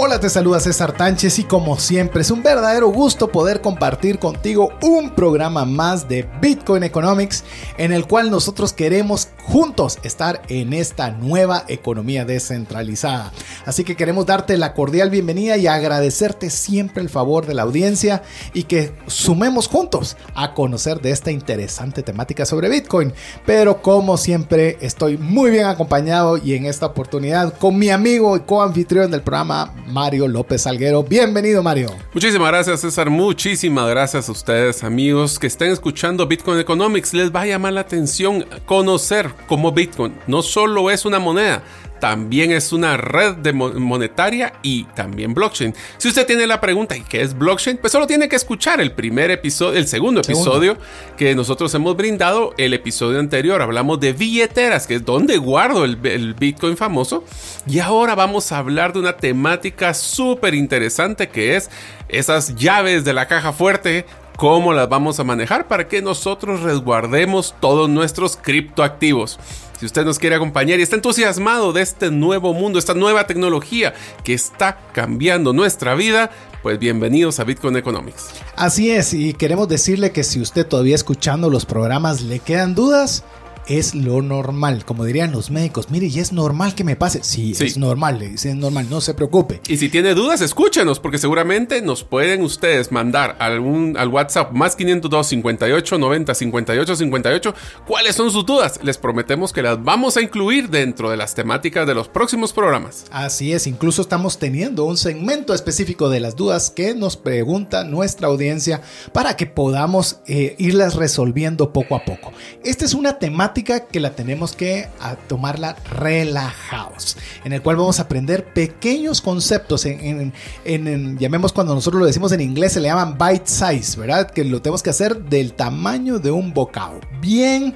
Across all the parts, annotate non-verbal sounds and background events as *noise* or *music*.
Hola, te saluda César Tánchez y como siempre es un verdadero gusto poder compartir contigo un programa más de Bitcoin Economics en el cual nosotros queremos juntos estar en esta nueva economía descentralizada. Así que queremos darte la cordial bienvenida y agradecerte siempre el favor de la audiencia y que sumemos juntos a conocer de esta interesante temática sobre Bitcoin. Pero como siempre estoy muy bien acompañado y en esta oportunidad con mi amigo y coanfitrión del programa Mario López Alguero. Bienvenido, Mario. Muchísimas gracias, César. Muchísimas gracias a ustedes, amigos que estén escuchando Bitcoin Economics. Les va a llamar la atención conocer cómo Bitcoin no solo es una moneda, también es una red de monetaria y también blockchain. Si usted tiene la pregunta, ¿y qué es blockchain? Pues solo tiene que escuchar el primer episodio, el segundo episodio que nosotros hemos brindado. El episodio anterior hablamos de billeteras, que es donde guardo el, el Bitcoin famoso. Y ahora vamos a hablar de una temática súper interesante que es esas llaves de la caja fuerte cómo las vamos a manejar para que nosotros resguardemos todos nuestros criptoactivos. Si usted nos quiere acompañar y está entusiasmado de este nuevo mundo, esta nueva tecnología que está cambiando nuestra vida, pues bienvenidos a Bitcoin Economics. Así es, y queremos decirle que si usted todavía escuchando los programas le quedan dudas, es lo normal. Como dirían los médicos, mire, y es normal que me pase. Sí, es normal, le dicen normal, no se preocupe. Y si tiene dudas, escúchenos, porque seguramente nos pueden ustedes mandar algún, al WhatsApp más 502 58 90 58 58 cuáles son sus dudas. Les prometemos que las vamos a incluir dentro de las temáticas de los próximos programas. Así es, incluso estamos teniendo un segmento específico de las dudas que nos pregunta nuestra audiencia para que podamos eh, irlas resolviendo poco a poco. Esta es una temática que la tenemos que tomarla relajados, en el cual vamos a aprender pequeños conceptos en, llamemos cuando nosotros lo decimos en inglés, se le llaman bite size, ¿verdad? Que lo tenemos que hacer del tamaño de un bocado. Bien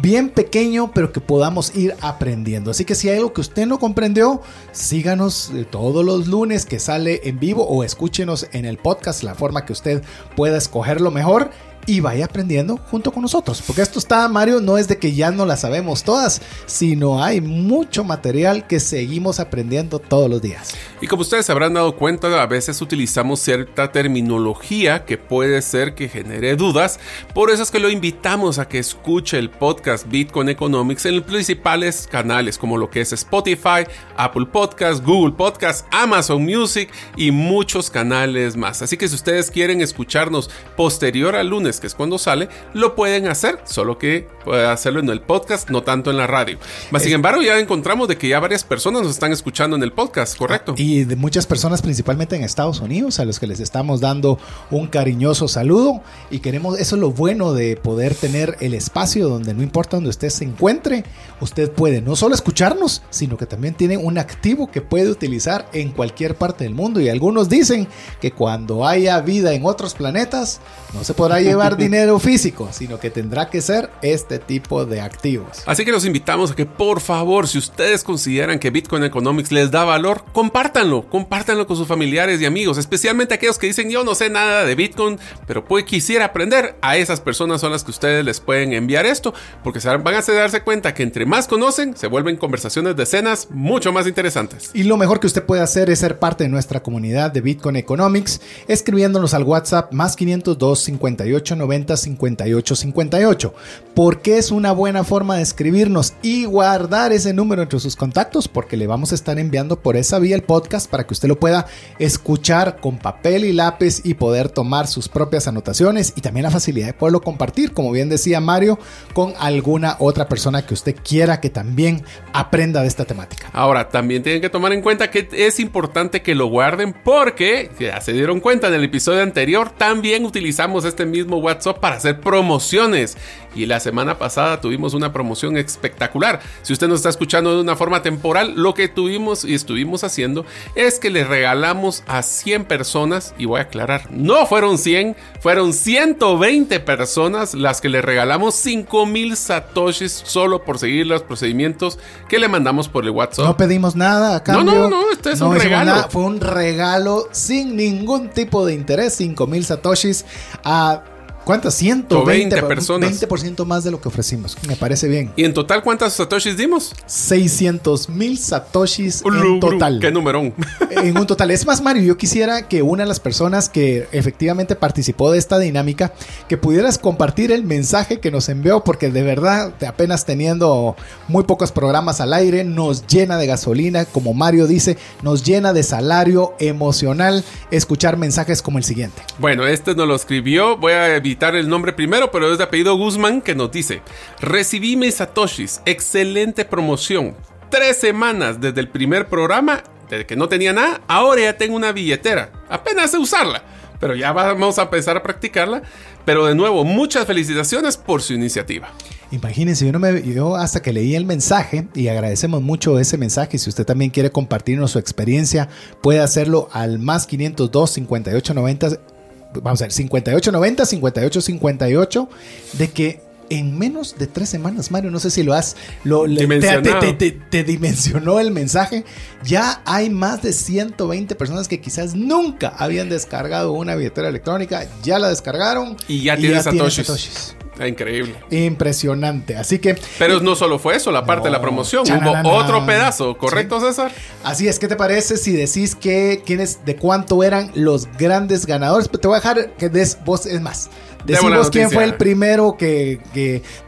bien pequeño, pero que podamos ir aprendiendo. Así que si hay algo que usted no comprendió, síganos eh, todos los lunes que sale en vivo o escúchenos en el podcast, la forma que usted pueda escogerlo mejor y vaya aprendiendo junto con nosotros. Porque esto está, Mario, no es de que ya no la sabemos todas, sino hay mucho material que seguimos aprendiendo todos los días. Y como ustedes habrán dado cuenta, a veces utilizamos cierta terminología que puede ser que genere dudas. Por eso es que lo invitamos a que escuche el podcast Bitcoin Economics en los principales canales como lo que es Spotify, Apple Podcast, Google Podcast, Amazon Music y muchos canales más. Así que si ustedes quieren escucharnos posterior al lunes, que es cuando sale, lo pueden hacer, solo que puede hacerlo en el podcast, no tanto en la radio. Mas, sin embargo, ya encontramos de que ya varias personas nos están escuchando en el podcast, ¿correcto? Y de muchas personas, principalmente en Estados Unidos, a los que les estamos dando un cariñoso saludo y queremos, eso es lo bueno de poder tener el espacio donde no importa donde usted se encuentre, usted puede no solo escucharnos, sino que también tiene un activo que puede utilizar en cualquier parte del mundo. Y algunos dicen que cuando haya vida en otros planetas, no se podrá llevar *laughs* dinero físico, sino que tendrá que ser este tipo de activos. Así que los invitamos a que por favor, si ustedes consideran que Bitcoin Economics les da valor, compártanlo, compártanlo con sus familiares y amigos, especialmente aquellos que dicen yo no sé nada de Bitcoin, pero pues quisiera aprender. A esas personas son las que ustedes les pueden enviar esto, porque van a darse cuenta que entre más conocen, se vuelven conversaciones de escenas mucho más interesantes. Y lo mejor que usted puede hacer es ser parte de nuestra comunidad de Bitcoin Economics, escribiéndonos al WhatsApp más 502 58 90 58 58. Porque es una buena forma de escribirnos y guardar ese número entre sus contactos, porque le vamos a estar enviando por esa vía el podcast para que usted lo pueda escuchar con papel y lápiz y poder tomar sus propias anotaciones y también la facilidad de poderlo compartir, como bien decía Mario, con alguna otra persona que usted quiera que también aprenda de esta temática. Ahora, también tienen que tomar en cuenta que es importante que lo guarden porque, ya se dieron cuenta en el episodio anterior, también utilizamos este mismo WhatsApp para hacer promociones. Y la semana pasada tuvimos una promoción espectacular. Si usted nos está escuchando de una forma temporal, lo que tuvimos y estuvimos haciendo es que le regalamos a 100 personas, y voy a aclarar, no fueron 100, fueron 120 personas las que le regalamos 5000 satoshis solo por seguir los procedimientos que le mandamos por el WhatsApp. No pedimos nada a cambio. No, no, no, este es un regalo. fue un regalo sin ningún tipo de interés, 5000 satoshis a ¿Cuántas? 120 personas. 20% más de lo que ofrecimos. Me parece bien. ¿Y en total cuántas satoshis dimos? 600 mil satoshis en total. ¿Qué numerón? En un total. Es más, Mario, yo quisiera que una de las personas que efectivamente participó de esta dinámica, que pudieras compartir el mensaje que nos envió, porque de verdad, apenas teniendo muy pocos programas al aire, nos llena de gasolina, como Mario dice, nos llena de salario emocional escuchar mensajes como el siguiente. Bueno, este nos lo escribió. Voy a evitar el nombre primero, pero es de apellido Guzmán que nos dice, recibí mis satoshis, excelente promoción, tres semanas desde el primer programa, desde que no tenía nada, ahora ya tengo una billetera, apenas sé usarla, pero ya vamos a empezar a practicarla, pero de nuevo, muchas felicitaciones por su iniciativa. Imagínense, yo, no me, yo hasta que leí el mensaje y agradecemos mucho ese mensaje. Si usted también quiere compartirnos su experiencia, puede hacerlo al más 502 5890 vamos a ver, 58-90, 58-58, de que en menos de tres semanas, Mario, no sé si lo has, lo, te, te, dimensionó el mensaje, ya hay más de 120 personas que quizás nunca habían descargado una billetera electrónica, ya la descargaron y ya tienen satoshis. Ah, increíble. Impresionante. Así que. Pero no solo fue eso, la parte de la promoción. Hubo otro pedazo, ¿correcto, César? Así es. ¿Qué te parece si decís que quiénes, de cuánto eran los grandes ganadores? Te voy a dejar que des vos, es más. Decimos quién fue el primero que,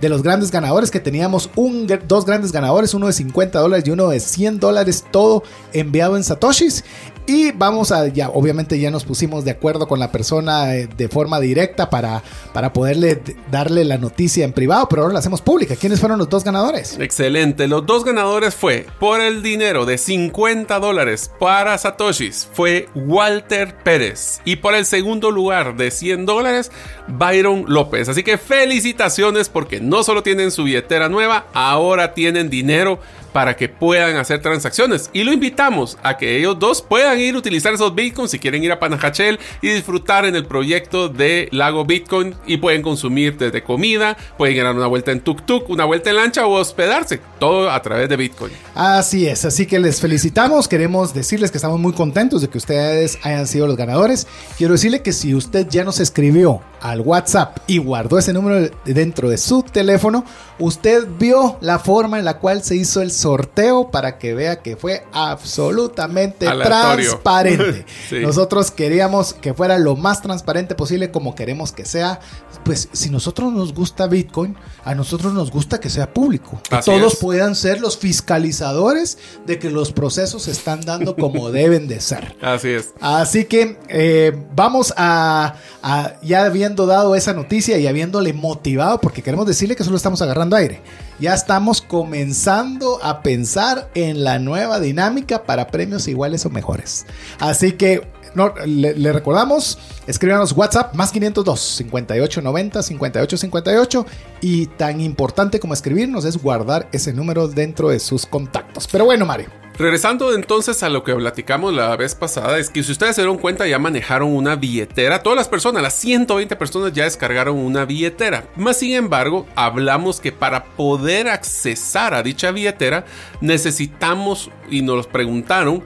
de los grandes ganadores, que teníamos un, dos grandes ganadores, uno de 50 dólares y uno de 100 dólares, todo enviado en Satoshis. Y vamos a, ya, obviamente ya nos pusimos de acuerdo con la persona eh, de forma directa para, para poderle darle la noticia en privado, pero ahora la hacemos pública. ¿Quiénes fueron los dos ganadores? Excelente, los dos ganadores fue por el dinero de 50 dólares para Satoshis, fue Walter Pérez. Y por el segundo lugar de 100 dólares, Byron López. Así que felicitaciones porque no solo tienen su billetera nueva, ahora tienen dinero para que puedan hacer transacciones. Y lo invitamos a que ellos dos puedan ir a utilizar esos bitcoins si quieren ir a Panajachel y disfrutar en el proyecto de Lago Bitcoin y pueden consumir desde comida, pueden dar una vuelta en tuk tuk, una vuelta en lancha o hospedarse, todo a través de Bitcoin. Así es, así que les felicitamos, queremos decirles que estamos muy contentos de que ustedes hayan sido los ganadores. Quiero decirle que si usted ya nos escribió al WhatsApp y guardó ese número dentro de su teléfono, usted vio la forma en la cual se hizo el sorteo para que vea que fue absolutamente transparente. *laughs* Nosotros queríamos que fuera lo más transparente posible como queremos que sea. Pues si nosotros nos gusta Bitcoin, a nosotros nos gusta que sea público. Que todos puedan ser los fiscalizadores de que los procesos se están dando como *laughs* deben de ser. Así es. Así que eh, vamos a, a ya bien habiendo dado esa noticia y habiéndole motivado, porque queremos decirle que solo estamos agarrando aire, ya estamos comenzando a pensar en la nueva dinámica para premios iguales o mejores. Así que no, le, recordamos, escríbanos WhatsApp más 502 5890 5858 y tan importante como escribirnos es guardar ese número dentro de sus contactos. Pero bueno, Mario. Regresando entonces a lo que platicamos la vez pasada, es que si ustedes se dieron cuenta ya manejaron una billetera, todas las personas, las 120 personas ya descargaron una billetera. Más sin embargo, hablamos que para poder accesar a dicha billetera necesitamos, y nos preguntaron,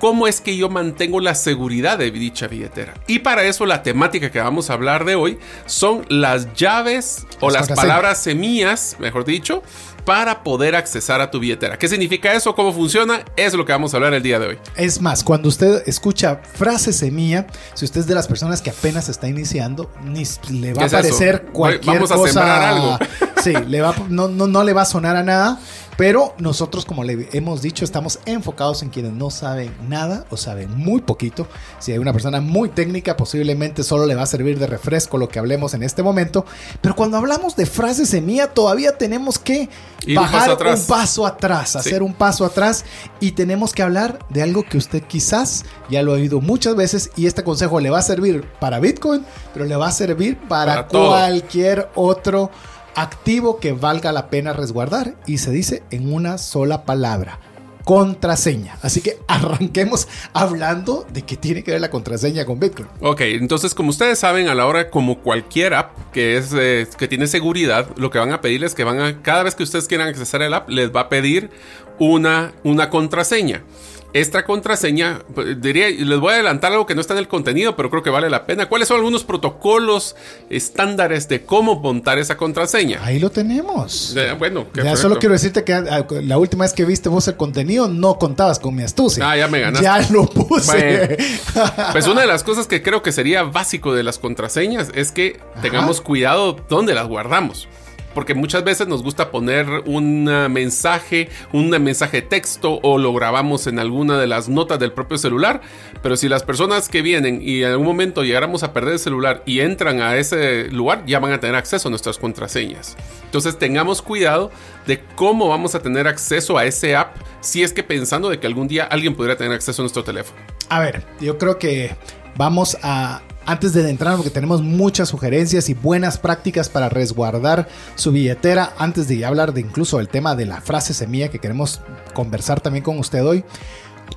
cómo es que yo mantengo la seguridad de dicha billetera. Y para eso la temática que vamos a hablar de hoy son las llaves o las palabras semillas, mejor dicho, para poder accesar a tu billetera. ¿Qué significa eso? ¿Cómo funciona? Es lo que vamos a hablar el día de hoy. Es más, cuando usted escucha frase semilla, si usted es de las personas que apenas está iniciando, ni le va a aparecer cualquier vamos a cosa. Sembrar algo. *laughs* sí, le va, no, no, no le va a sonar a nada. Pero nosotros, como le hemos dicho, estamos enfocados en quienes no saben nada o saben muy poquito. Si hay una persona muy técnica, posiblemente solo le va a servir de refresco lo que hablemos en este momento. Pero cuando hablamos de frases semilla, todavía tenemos que bajar un paso atrás, hacer un paso atrás y tenemos que hablar de algo que usted quizás ya lo ha oído muchas veces y este consejo le va a servir para Bitcoin, pero le va a servir para, cualquier otro activo que valga la pena resguardar y se dice en una sola palabra contraseña. Así que *laughs* arranquemos hablando de qué tiene que ver la contraseña con Bitcoin. Ok, entonces como ustedes saben, a la hora como cualquier app que es eh, que tiene seguridad, lo que van a pedirles es que van a cada vez que ustedes quieran accesar el app les va a pedir una una contraseña. Esta contraseña, diría, les voy a adelantar algo que no está en el contenido, pero creo que vale la pena. ¿Cuáles son algunos protocolos estándares de cómo montar esa contraseña? Ahí lo tenemos. bueno, ya solo quiero decirte que ah, la última vez que viste vos el contenido no contabas con mi astucia. Ah, ya me ganaste. Ya lo puse. *laughs* pues una de las cosas que creo que sería básico de las contraseñas es que tengamos cuidado dónde las guardamos porque muchas veces nos gusta poner un mensaje, un mensaje texto o lo grabamos en alguna de las notas del propio celular, pero si las personas que vienen y en algún momento llegáramos a perder el celular y entran a ese lugar, ya van a tener acceso a nuestras contraseñas. Entonces tengamos cuidado de cómo vamos a tener acceso a ese app si es que pensando de que algún día alguien podría tener acceso a nuestro teléfono. A ver, yo creo que vamos a antes de entrar, porque tenemos muchas sugerencias y buenas prácticas para resguardar su billetera, antes de hablar de incluso el tema de la frase semilla que queremos conversar también con usted hoy,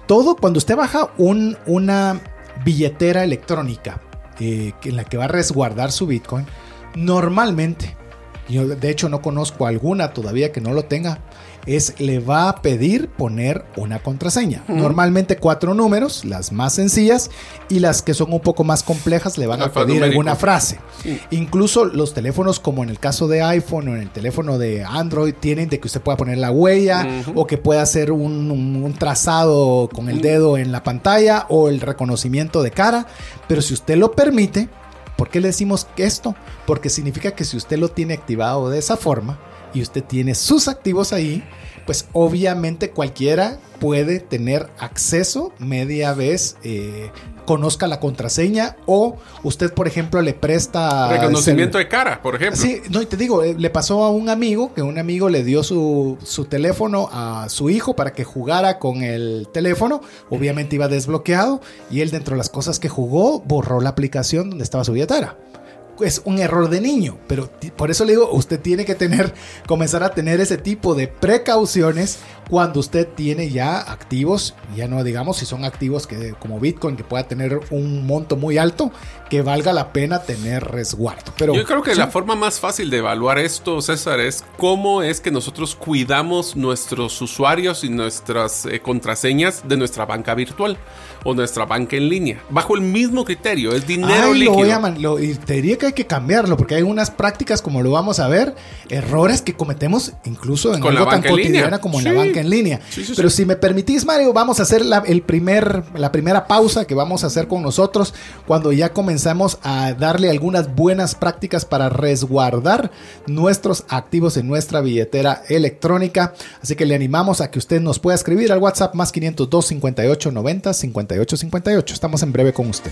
todo cuando usted baja un, una billetera electrónica eh, en la que va a resguardar su Bitcoin, normalmente, yo de hecho no conozco alguna todavía que no lo tenga, es le va a pedir poner una contraseña. Normalmente cuatro números, las más sencillas, y las que son un poco más complejas le van a pedir alguna frase. Incluso los teléfonos, como en el caso de iPhone o en el teléfono de Android, tienen de que usted pueda poner la huella o que pueda hacer un, trazado con el dedo en la pantalla o el reconocimiento de cara. Pero si usted lo permite, ¿por qué le decimos esto? Porque significa que si usted lo tiene activado de esa forma, y usted tiene sus activos ahí, pues obviamente cualquiera puede tener acceso media vez eh, conozca la contraseña o usted por ejemplo le presta reconocimiento de cara por ejemplo. Sí no y te digo eh, le pasó a un amigo que un amigo le dio su, su teléfono a su hijo para que jugara con el teléfono obviamente iba desbloqueado y él dentro de las cosas que jugó borró la aplicación donde estaba su billetera es un error de niño, pero por eso le digo, usted tiene que tener, *laughs* comenzar a tener ese tipo de precauciones cuando usted tiene ya activos, ya no digamos si son activos que como Bitcoin que pueda tener un monto muy alto, que valga la pena tener resguardo. Pero yo creo que la forma más fácil de evaluar esto, César, es cómo es que nosotros cuidamos nuestros usuarios y nuestras eh, contraseñas de nuestra banca virtual o nuestra banca en línea, bajo el mismo criterio, es dinero Ay, líquido. Lo, y te diría que hay que cambiarlo porque hay unas prácticas como lo vamos a ver, errores que cometemos incluso en algo tan cotidiana como en la banca en línea. Pero si me permitís, Mario, vamos a hacer la, el primer, la primera pausa que vamos a hacer con nosotros cuando ya comenzamos a darle algunas buenas prácticas para resguardar nuestros activos en nuestra billetera electrónica. Así que le animamos a que usted nos pueda escribir al WhatsApp más 502 58 90 58 58. Estamos en breve con usted.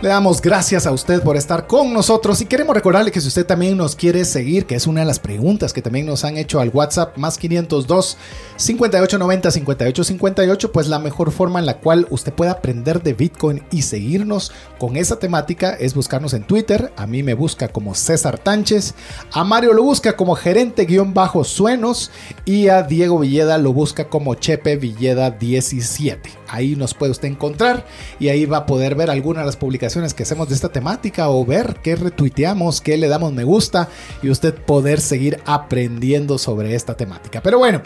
Le damos gracias a usted por estar con nosotros y queremos recordarle que si usted también nos quiere seguir, que es una de las preguntas que también nos han hecho al WhatsApp más 502 5890 5858, pues la mejor forma en la cual usted puede aprender de Bitcoin y seguirnos con esa temática es buscarnos en Twitter. A mí me busca como César Tánchez, a Mario lo busca como gerente-suenos y a Diego Villeda lo busca como Chepe Villeda 17. Ahí nos puede usted encontrar y ahí va a poder ver algunas de las publicaciones que hacemos de esta temática o ver qué retuiteamos, qué le damos me gusta y usted poder seguir aprendiendo sobre esta temática. Pero bueno,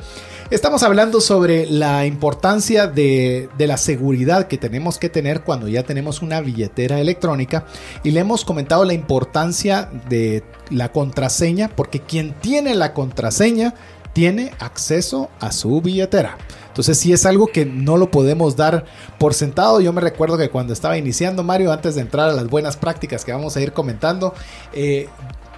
estamos hablando sobre la importancia de, de la seguridad que tenemos que tener cuando ya tenemos una billetera electrónica y le hemos comentado la importancia de la contraseña porque quien tiene la contraseña tiene acceso a su billetera. Entonces sí es algo que no lo podemos dar por sentado. Yo me recuerdo que cuando estaba iniciando Mario, antes de entrar a las buenas prácticas que vamos a ir comentando, eh,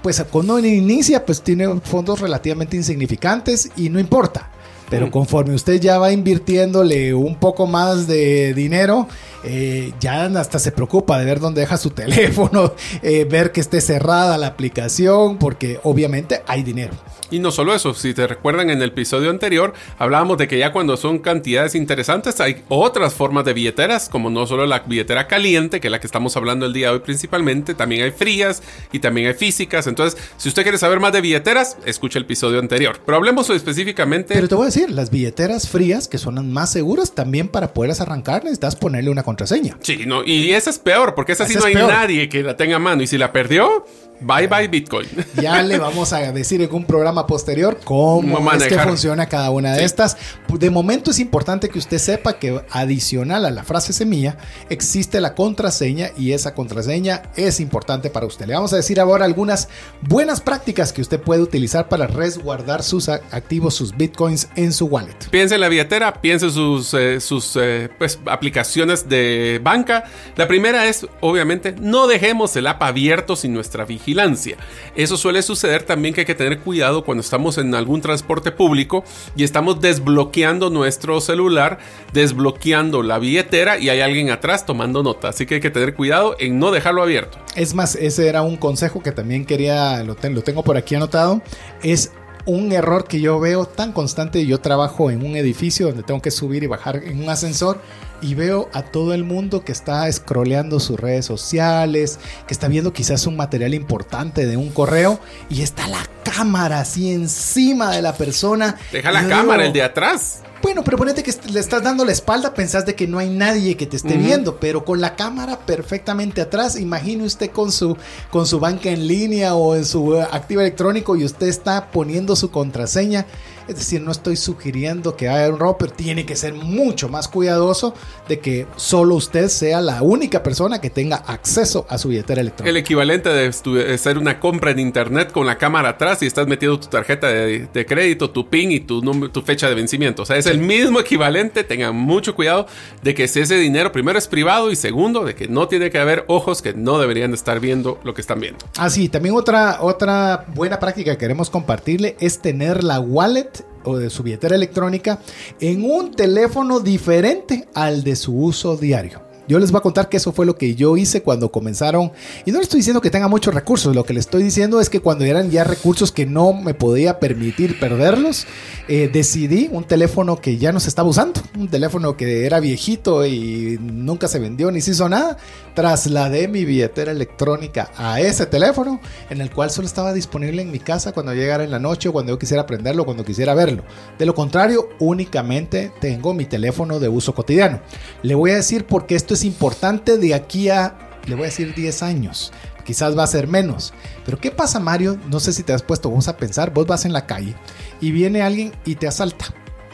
pues cuando inicia, pues tiene fondos relativamente insignificantes y no importa. Pero conforme usted ya va invirtiéndole un poco más de dinero, eh, ya hasta se preocupa de ver dónde deja su *laughs* teléfono, eh, ver que esté cerrada la aplicación, porque obviamente hay dinero. Y no solo eso, si te recuerdan en el episodio anterior, hablábamos de que ya cuando son cantidades interesantes hay otras formas de billeteras, como no solo la billetera caliente, que es la que estamos hablando el día de hoy principalmente, también hay frías y también hay físicas. Entonces, si usted quiere saber más de billeteras, escuche el episodio anterior. Pero hablemos específicamente... Pero te voy a decir, las billeteras frías, que son las más seguras, también para poderlas arrancar necesitas ponerle una contraseña. Sí, no, y esa es peor, porque esa sí no hay nadie que la tenga a mano. Y si la perdió, Bye bye Bitcoin. *laughs* Ya le vamos a decir en un programa posterior cómo es que funciona cada una de estas. De momento es importante que usted sepa que adicional a la frase semilla existe la contraseña y esa contraseña es importante para usted. Le vamos a decir ahora algunas buenas prácticas que usted puede utilizar para resguardar sus activos, sus Bitcoins en su wallet. Piense en la billetera, piense en sus, eh, sus eh, pues, aplicaciones de banca. La primera es, obviamente, no dejemos el app abierto sin nuestra vigilancia vigilancia. Eso suele suceder también que hay que tener cuidado cuando estamos en algún transporte público y estamos desbloqueando nuestro celular, desbloqueando la billetera y hay alguien atrás tomando nota. Así que hay que tener cuidado en no dejarlo abierto. Es más, ese era un consejo que también quería, lo, lo tengo por aquí anotado, es un error que yo veo tan constante. Yo trabajo en un edificio donde tengo que subir y bajar en un ascensor y veo a todo el mundo que está scrolleando sus redes sociales, que está viendo quizás un material importante de un correo y está la cámara así encima de la persona. Deja la cámara, el de atrás. Bueno, pero ponete que le estás dando la espalda, pensás de que no hay nadie que te esté viendo, pero con la cámara perfectamente atrás, imagine usted con su, con su banca en línea o en su activo electrónico y usted está poniendo su contraseña es decir, no estoy sugiriendo que haya un robo, pero tiene que ser mucho más cuidadoso de que solo usted sea la única persona que tenga acceso a su billetera electrónica. El equivalente de hacer una compra en internet con la cámara atrás y estás metiendo tu tarjeta de, crédito, tu PIN y tu, tu fecha de vencimiento. O sea, es el mismo equivalente. Tengan mucho cuidado de que si ese dinero primero es privado y segundo de que no tiene que haber ojos que no deberían estar viendo lo que están viendo. Ah, sí, también otra, otra buena práctica que queremos compartirle es tener la wallet o de su billetera electrónica en un teléfono diferente al de su uso diario. Yo les voy a contar que eso fue lo que yo hice cuando comenzaron. Y no le estoy diciendo que tenga muchos recursos, lo que le estoy diciendo es que cuando eran ya recursos que no me podía permitir perderlos, eh, decidí un teléfono que ya no se estaba usando, un teléfono que era viejito y nunca se vendió ni se hizo nada. Trasladé mi billetera electrónica a ese teléfono, en el cual solo estaba disponible en mi casa cuando llegara en la noche o cuando yo quisiera prenderlo, cuando quisiera verlo. De lo contrario, únicamente tengo mi teléfono de uso cotidiano. Le voy a decir por qué esto es importante de aquí a, le voy a decir 10 años. Quizás va a ser menos. Pero ¿qué pasa, Mario? No sé si te has puesto vos a pensar. Vos vas en la calle y viene alguien y te asalta.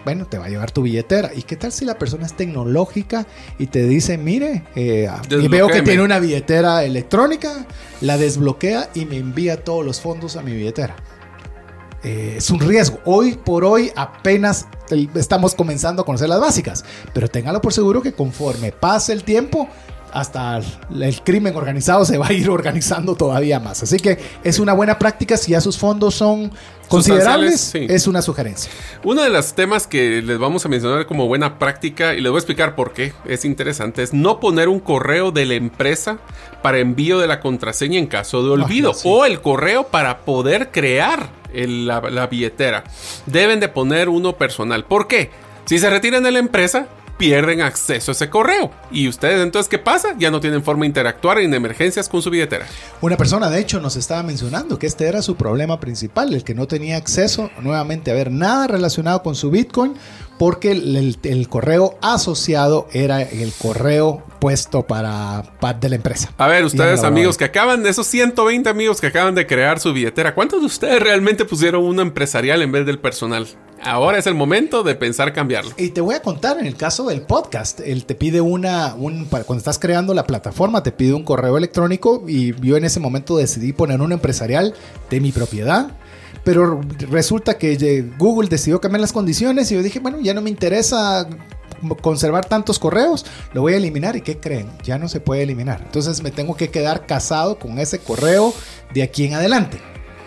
Bueno, te va a llevar tu billetera. ¿Y qué tal si la persona es tecnológica y te dice, mire, eh, y veo que tiene una billetera electrónica, la desbloquea y me envía todos los fondos a mi billetera? Eh, es un riesgo. Hoy por hoy apenas estamos comenzando a conocer las básicas, pero téngalo por seguro que conforme pase el tiempo hasta el, crimen organizado se va a ir organizando todavía más. Así que es una buena práctica si ya sus fondos son considerables, sí. es una sugerencia. Uno de los temas que les vamos a mencionar como buena práctica, y les voy a explicar por qué es interesante, es no poner un correo de la empresa para envío de la contraseña en caso de olvido, Ah, sí. o el correo para poder crear la, la billetera. Deben de poner uno personal. ¿Por qué? Si se retiran de la empresa, pierden acceso a ese correo. Y ustedes entonces, ¿qué pasa? Ya no tienen forma de interactuar en emergencias con su billetera. Una persona, de hecho, nos estaba mencionando que este era su problema principal, el que no tenía acceso nuevamente a ver nada relacionado con su Bitcoin, porque el, el- el correo asociado era el correo puesto para, para- de la empresa. A ver, ustedes amigos que acaban de esos 120 amigos que acaban de crear su billetera, ¿cuántos de ustedes realmente pusieron uno empresarial en vez del personal? Ahora es el momento de pensar cambiarlo. Y te voy a contar en el caso del podcast, él te pide una, un, para- cuando estás creando la plataforma, te pide un correo electrónico y yo en ese momento decidí poner un empresarial de mi propiedad. Pero resulta que Google decidió cambiar las condiciones y yo dije, bueno, ya no me interesa conservar tantos correos, lo voy a eliminar. ¿Y qué creen? Ya no se puede eliminar. Entonces me tengo que quedar casado con ese correo de aquí en adelante.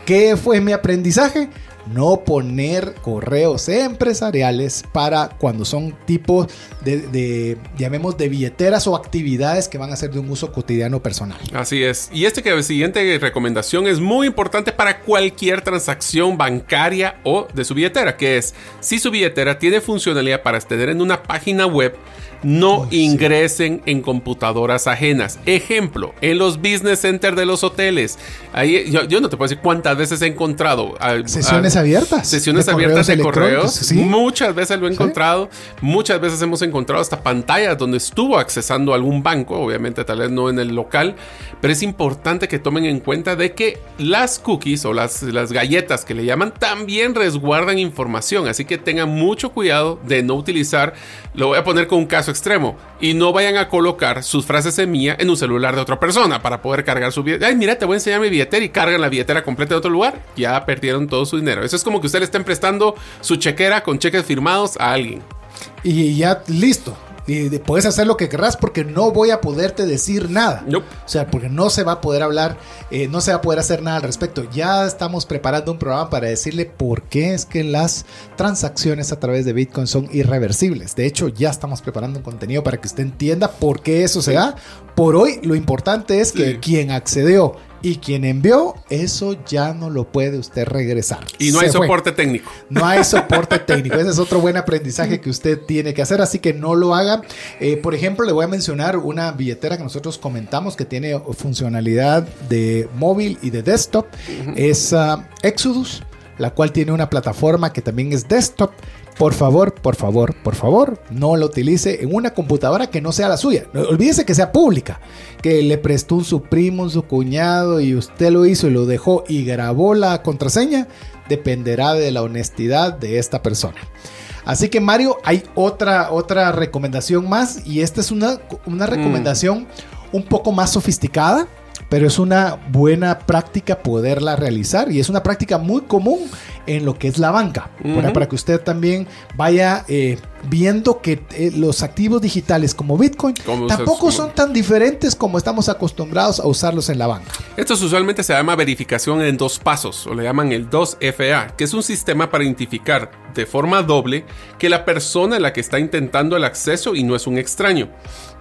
¿Qué fue mi aprendizaje? No poner correos empresariales para cuando son tipos de, de, llamemos, de billeteras o actividades que van a ser de un uso cotidiano personal. Así es. Y este que siguiente recomendación es muy importante para cualquier transacción bancaria o de su billetera, que es si su billetera tiene funcionalidad para acceder en una página web, no sí. ingresen en computadoras ajenas. Ejemplo, en los business centers de los hoteles. Ahí yo, yo no te puedo decir cuántas veces he encontrado a- Sesiones a- abiertas. Sesiones de abiertas de correos. Sí. Muchas veces lo he encontrado. Muchas veces hemos encontrado hasta pantallas donde estuvo accesando algún banco. Obviamente, tal vez no en el local. Pero es importante que tomen en cuenta de que las cookies o las, las galletas que le llaman también resguardan información. Así que tengan mucho cuidado de no utilizar. Lo voy a poner con un caso extremo. Y no vayan a colocar sus frases semilla en un celular de otra persona para poder cargar su billetera. Ay, mira, te voy a enseñar mi billetera y cargan la billetera completa de otro lugar. Ya perdieron todo su dinero. Eso es como que usted le estén prestando su chequera con cheques firmados a alguien. Y ya listo. Y de- puedes hacer lo que querrás porque no voy a poderte decir nada. Nope. O sea, porque no se va a poder hablar, eh, no se va a poder hacer nada al respecto. Ya estamos preparando un programa para decirle por qué es que las transacciones a través de Bitcoin son irreversibles. De hecho, ya estamos preparando un contenido para que usted entienda por qué eso se da. Por hoy, lo importante es que Sí. quien accedió y quien envió, eso ya no lo puede usted regresar. Y no Se hay fue. soporte técnico. No hay *laughs* soporte técnico. Ese es otro buen aprendizaje que usted tiene que hacer, así que no lo haga. Eh, por ejemplo, le voy a mencionar una billetera que nosotros comentamos que tiene funcionalidad de móvil y de desktop. Es ah, Exodus, la cual tiene una plataforma que también es desktop. Por favor, por favor, por favor, no lo utilice en una computadora que no sea la suya. No, olvídese que sea pública, que le prestó un su primo, un su cuñado y usted lo hizo y lo dejó y grabó la contraseña. Dependerá de la honestidad de esta persona. Así que Mario, hay otra, otra recomendación más y esta es una, una recomendación un poco más sofisticada, pero es una buena práctica poderla realizar y es una práctica muy común en lo que es la banca, para, que usted también vaya eh, viendo que eh, los activos digitales como Bitcoin usas- tampoco son tan diferentes como estamos acostumbrados a usarlos en la banca. Esto usualmente se llama verificación en dos pasos, o le llaman el 2FA, que es un sistema para identificar de forma doble que la persona a la que está intentando el acceso y no es un extraño.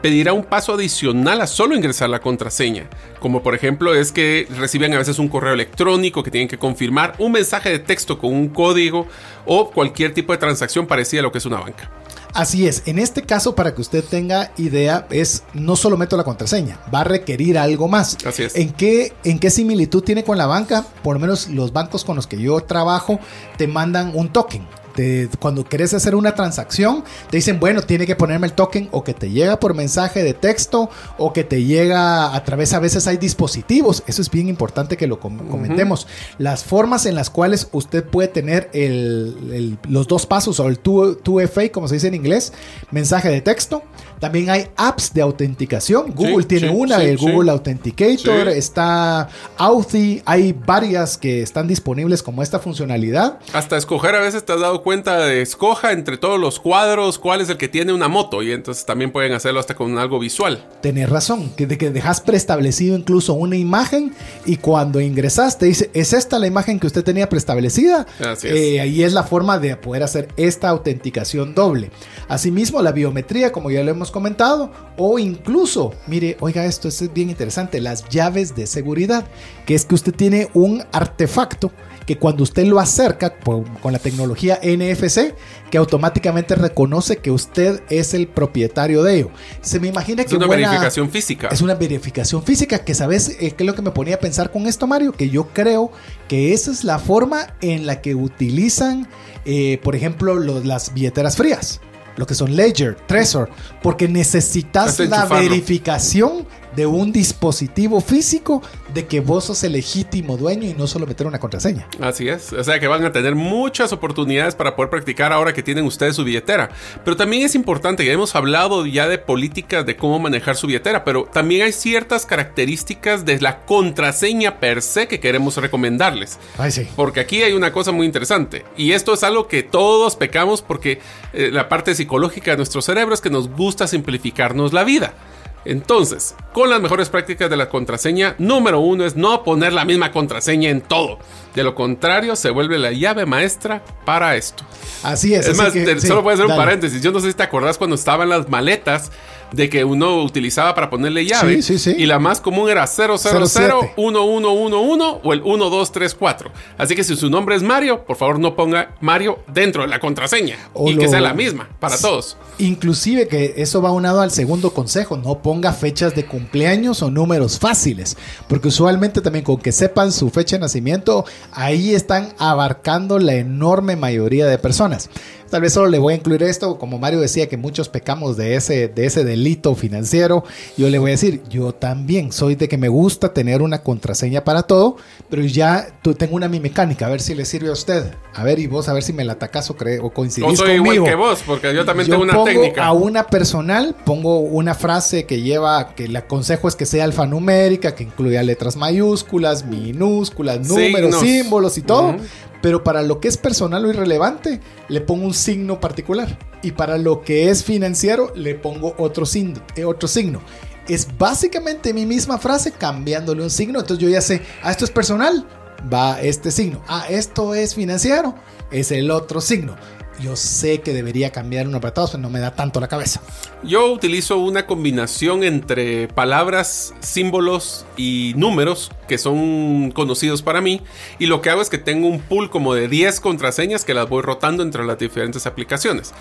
Pedirá un paso adicional a solo ingresar la contraseña, como por ejemplo es que reciben a veces un correo electrónico que tienen que confirmar, un mensaje de texto con un código o cualquier tipo de transacción parecida a lo que es una banca. Así es, en este caso para que usted tenga idea es no solo meto la contraseña, va a requerir algo más. Así es. ¿En qué, ¿En qué similitud tiene con la banca? Por lo menos los bancos con los que yo trabajo te mandan un token. Te- cuando quieres hacer una transacción, te dicen, bueno, tiene que ponerme el token o que te llega por mensaje de texto o que te llega a través, a veces hay dispositivos. Eso es bien importante que lo com- comentemos. Las formas en las cuales usted puede tener el- el- los dos pasos o el 2- 2FA, como se dice en inglés, mensaje de texto. También hay apps de autenticación. Google Sí, tiene sí, una, sí, el. Google Authenticator, está Authy, hay varias que están disponibles como esta funcionalidad. Hasta escoger a veces te has dado dado cuenta de escoja entre todos los cuadros cuál es el que tiene una moto y entonces también pueden hacerlo hasta con algo visual. Tenés razón, que, de que dejas preestablecido incluso una imagen y cuando ingresas te dice, ¿es esta la imagen que usted tenía preestablecida? Así es. Eh, ahí es la forma de poder hacer esta autenticación doble. Asimismo, la biometría, como ya lo hemos comentado, o incluso, mire, oiga esto, esto es bien interesante, las llaves de seguridad, que es que usted tiene un artefacto que cuando usted lo acerca por- con la tecnología NFC, que automáticamente reconoce que usted es el propietario de ello. Se me imagina Es que una buena- verificación física. es una verificación física que, ¿sabes eh, qué es lo que me ponía a pensar con esto, Mario? Que yo creo que esa es la forma en la que utilizan, eh, por ejemplo, los- las billeteras frías. Lo que son Ledger, Trezor, porque necesitas la verificación de un dispositivo físico de que vos sos el legítimo dueño y no solo meter una contraseña. Así es, o sea que van a tener muchas oportunidades para poder practicar ahora que tienen ustedes su billetera. Pero también es importante, ya hemos hablado ya de políticas de cómo manejar su billetera, pero también hay ciertas características de la contraseña per se que queremos recomendarles. Ay, sí. Porque aquí hay una cosa muy interesante. Y esto es algo que todos pecamos porque eh, la parte psicológica de nuestro cerebro es que nos gusta simplificarnos la vida. Entonces, con las mejores prácticas de la contraseña, número uno es no poner la misma contraseña en todo. De lo contrario, se vuelve la llave maestra para esto. Así es. Es más, que, te- sí, solo voy a hacer un dale. paréntesis. Yo no sé si te acordás cuando estaban las maletas de que uno utilizaba para ponerle llave. Sí, sí, sí. Y la más común era 000 07. 1111 o el 1234. Así que si su nombre es Mario, por favor no ponga Mario dentro de la contraseña. O y que sea la misma para todos. Inclusive que eso va unado al segundo consejo, no ponga fechas de cumpleaños o números fáciles, porque usualmente también con que sepan su fecha de nacimiento, ahí están abarcando la enorme mayoría de personas. Tal vez solo le voy a incluir esto, como Mario decía que muchos pecamos de ese, de ese delito financiero, yo le voy a decir, yo también soy de que me gusta tener una contraseña para todo, pero ya tú, tengo una mi mecánica, a ver si le sirve a usted, a ver y vos a ver si me la atacás o, cree, o coincidís O soy conmigo. igual que vos, porque yo también Yo tengo una pongo técnica. A una personal pongo una frase que lleva, que le aconsejo es que sea alfanumérica, que incluya letras mayúsculas, minúsculas, números, Signos. símbolos y todo. Ujú. Pero para lo que es personal o irrelevante, le pongo un signo particular. Y para lo que es financiero, le pongo otro signo. eh, otro signo. Es básicamente mi misma frase cambiándole un signo. Entonces yo ya sé, ah, esto es personal, va este signo. Ah, esto es financiero, es el otro signo. Yo sé que debería cambiar un apartado, pero no me da tanto la cabeza. Yo utilizo una combinación entre palabras, símbolos y números que son conocidos para mí. Y lo que hago es que tengo un pool como de 10 contraseñas que las voy rotando entre las diferentes aplicaciones.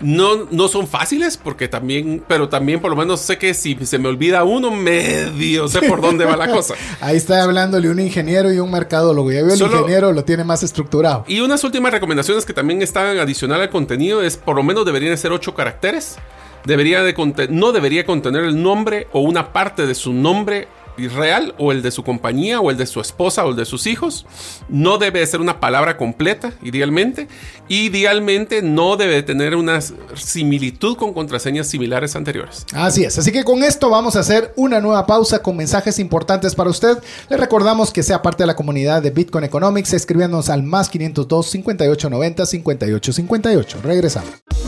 No, no son fáciles porque también, pero también por lo menos sé que si se me olvida uno, medio sé por dónde va la cosa. *laughs* Ahí está hablándole un ingeniero y un mercadólogo. Ya veo el Solo- ingeniero lo tiene más estructurado. Y unas últimas recomendaciones que también están adicional al contenido es por lo menos deberían de ser 8 caracteres. Debería de no debería contener el nombre o una parte de su nombre real o el de su compañía o el de su esposa o el de sus hijos. No debe de ser una palabra completa, idealmente. Idealmente no debe tener una similitud con contraseñas similares anteriores. Así es, así que con esto vamos a hacer una nueva pausa con mensajes importantes para usted. Le recordamos que sea parte de la comunidad de Bitcoin Economics escribiéndonos al más 502 5890 5858. Regresamos.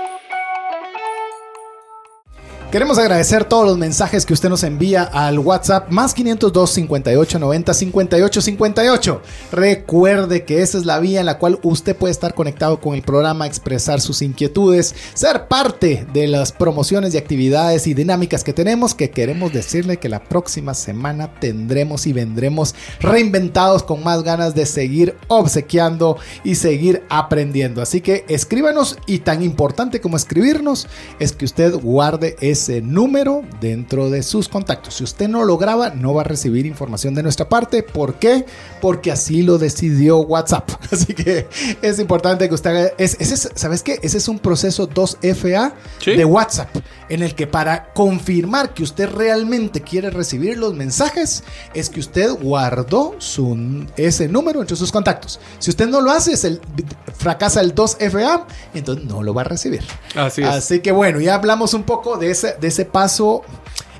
Queremos agradecer todos los mensajes que usted nos envía al WhatsApp más 502 58 90 58 58. Recuerde que esa es la vía en la cual usted puede estar conectado con el programa, expresar sus inquietudes, ser parte de las promociones y actividades y dinámicas que tenemos, que queremos decirle que la próxima semana tendremos y vendremos reinventados con más ganas de seguir obsequiando y seguir aprendiendo. Así que escríbanos y tan importante como escribirnos es que usted guarde ese ese número dentro de sus contactos. Si usted no lo graba, no va a recibir información de nuestra parte. ¿Por qué? Porque así lo decidió WhatsApp. *laughs* Así que es importante que usted haga. Es, ¿Sabes qué? Ese es un proceso 2FA de WhatsApp en el que para confirmar que usted realmente quiere recibir los mensajes, es que usted guardó su, ese número entre sus contactos. Si usted no lo hace, es el, fracasa el 2FA, entonces no lo va a recibir. Así es. Así que bueno, ya hablamos un poco de de ese paso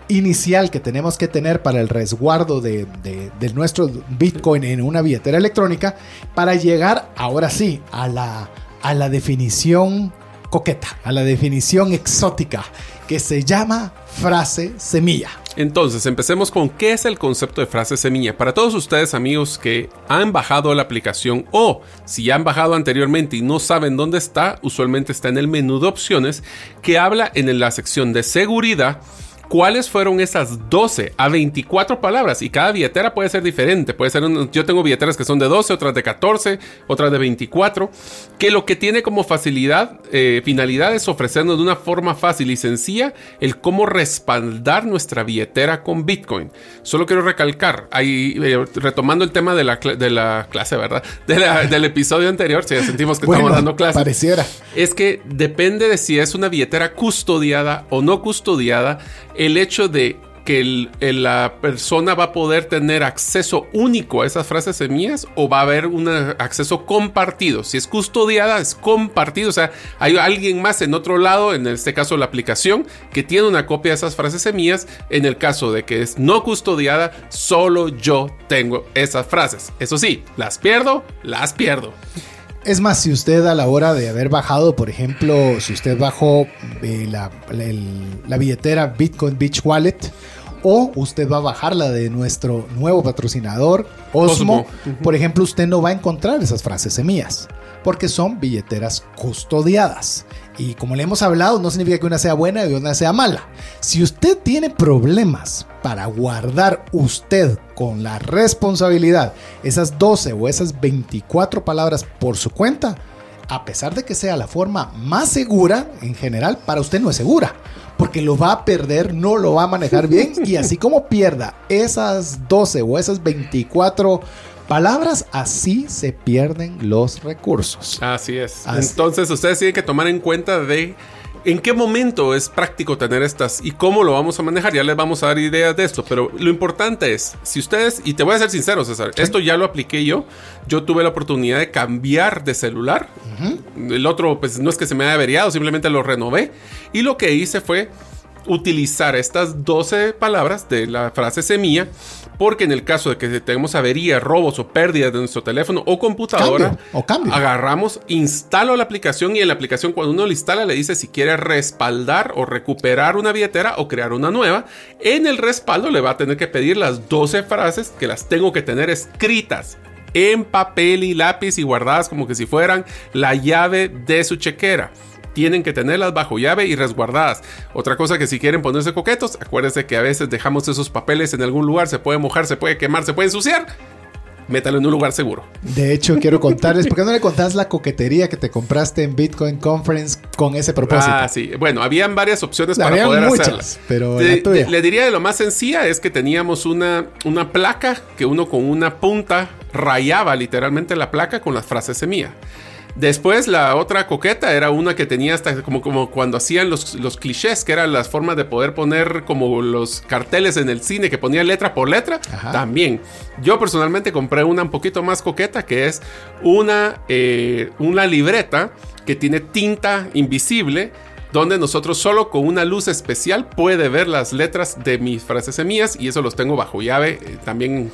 inicial que tenemos que tener para el resguardo de, de, nuestro Bitcoin en una billetera electrónica para llegar ahora sí a la, a la definición coqueta, a la definición exótica que se llama frase semilla. Entonces, empecemos con qué es el concepto de frase semilla. Para todos ustedes amigos que han bajado la aplicación o si ya han bajado anteriormente y no saben dónde está, usualmente está en el menú de opciones que habla en la sección de seguridad cuáles fueron esas 12 a 24 palabras y cada billetera puede ser diferente. Puede ser yo tengo billeteras que son de 12, otras de 14, otras de 24, que lo que tiene como facilidad, eh, finalidad es ofrecernos de una forma fácil y sencilla el cómo respaldar nuestra billetera con Bitcoin. Solo quiero recalcar, ahí eh, retomando el tema de la, de la clase, ¿verdad? *laughs* del episodio anterior, si sentimos que estamos dando clase. Pareciera. Es que depende de si es una billetera custodiada o no custodiada el hecho de que la persona va a poder tener acceso único a esas frases semillas o va a haber un acceso compartido. Si es custodiada, es compartido. O sea, hay alguien más en otro lado, en este caso la aplicación, que tiene una copia de esas frases semillas. En el caso de que es no custodiada, solo yo tengo esas frases. Eso sí, las pierdo, las pierdo. Es más, si usted a la hora de haber bajado, por ejemplo, si usted bajó eh, la, billetera Bitcoin Beach Wallet, o usted va a bajar la de nuestro nuevo patrocinador, Osmo, por ejemplo, usted no va a encontrar esas frases semillas, porque son billeteras custodiadas. Y como le hemos hablado, no significa que una sea buena y una sea mala. Si usted tiene problemas para guardar usted con la responsabilidad esas 12 o esas 24 palabras por su cuenta, a pesar de que sea la forma más segura, en general, para usted no es segura. Porque lo va a perder, no lo va a manejar bien. Y así como pierda esas 12 o esas 24 palabras, así se pierden los recursos. Así es. Entonces ustedes tienen que tomar en cuenta de en qué momento es práctico tener estas y cómo lo vamos a manejar. Ya les vamos a dar ideas de esto, pero lo importante es, si ustedes, y te voy a ser sincero, César, esto ya lo apliqué yo. Yo tuve la oportunidad de cambiar de celular. El otro, pues no es que se me haya averiado, simplemente lo renové. Y lo que hice fue utilizar estas 12 palabras de la frase semilla porque en el caso de que tengamos averías, robos o pérdidas de nuestro teléfono o computadora, o cambio. agarramos, instalo la aplicación y en la aplicación cuando uno la instala le dice si quiere respaldar o recuperar una billetera o crear una nueva. En el respaldo le va a tener que pedir las 12 frases que las tengo que tener escritas en papel y lápiz y guardadas como que si fueran la llave de su chequera tienen que tenerlas bajo llave y resguardadas. Otra cosa que si quieren ponerse coquetos, acuérdense que a veces dejamos esos papeles en algún lugar, se puede mojar, se puede quemar, se puede ensuciar. Métalo en un lugar seguro. De hecho, quiero contarles, ¿por qué no le contás la coquetería que te compraste en Bitcoin Conference con ese propósito? Ah, sí. Bueno, habían varias opciones para poder muchas, Pero le diría de lo más sencilla es que teníamos una, una placa que uno con una punta rayaba literalmente la placa con las frases semilla. Después la otra coqueta era una que tenía hasta como, como cuando hacían los, los clichés, que eran las formas de poder poner como los carteles en el cine que ponían letra por letra. También. Yo personalmente compré una un poquito más coqueta que es una, eh, una libreta que tiene tinta invisible donde nosotros solo con una luz especial puede ver las letras de mis frases semillas y eso los tengo bajo llave. Eh, también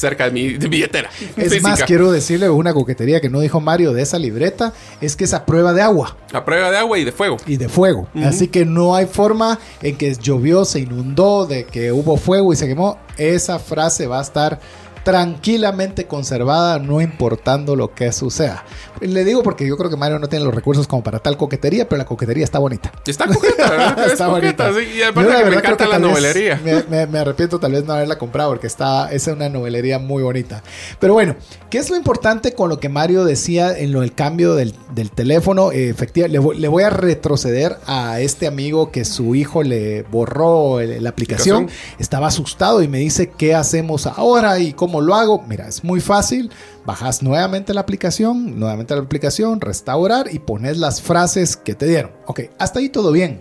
cerca de mi billetera. Es más, quiero decirle una coquetería que no dijo Mario de esa libreta, es que es a prueba de agua. A prueba de agua y de fuego. Y de fuego. Así que no hay forma en que llovió, se inundó, de que hubo fuego y se quemó. Esa frase va a estar tranquilamente conservada, no importando lo que suceda. Le digo porque yo creo que Mario no tiene los recursos como para tal coquetería, pero la coquetería está bonita. Está coqueta, *laughs* está bonita. Sí, y aparte que me encanta la novelería. Me, arrepiento tal vez no haberla comprado porque está, es una novelería muy bonita. Pero bueno, ¿qué es lo importante con lo que Mario decía en lo del cambio del, teléfono? efectivamente, le, voy a retroceder a este amigo que su hijo le borró la aplicación. Estaba asustado y me dice, ¿qué hacemos ahora y cómo ¿Cómo lo hago? Mira, es muy fácil. Bajas nuevamente la aplicación, nuevamente la aplicación, restaurar y pones las frases que te dieron. Ok, hasta ahí todo bien.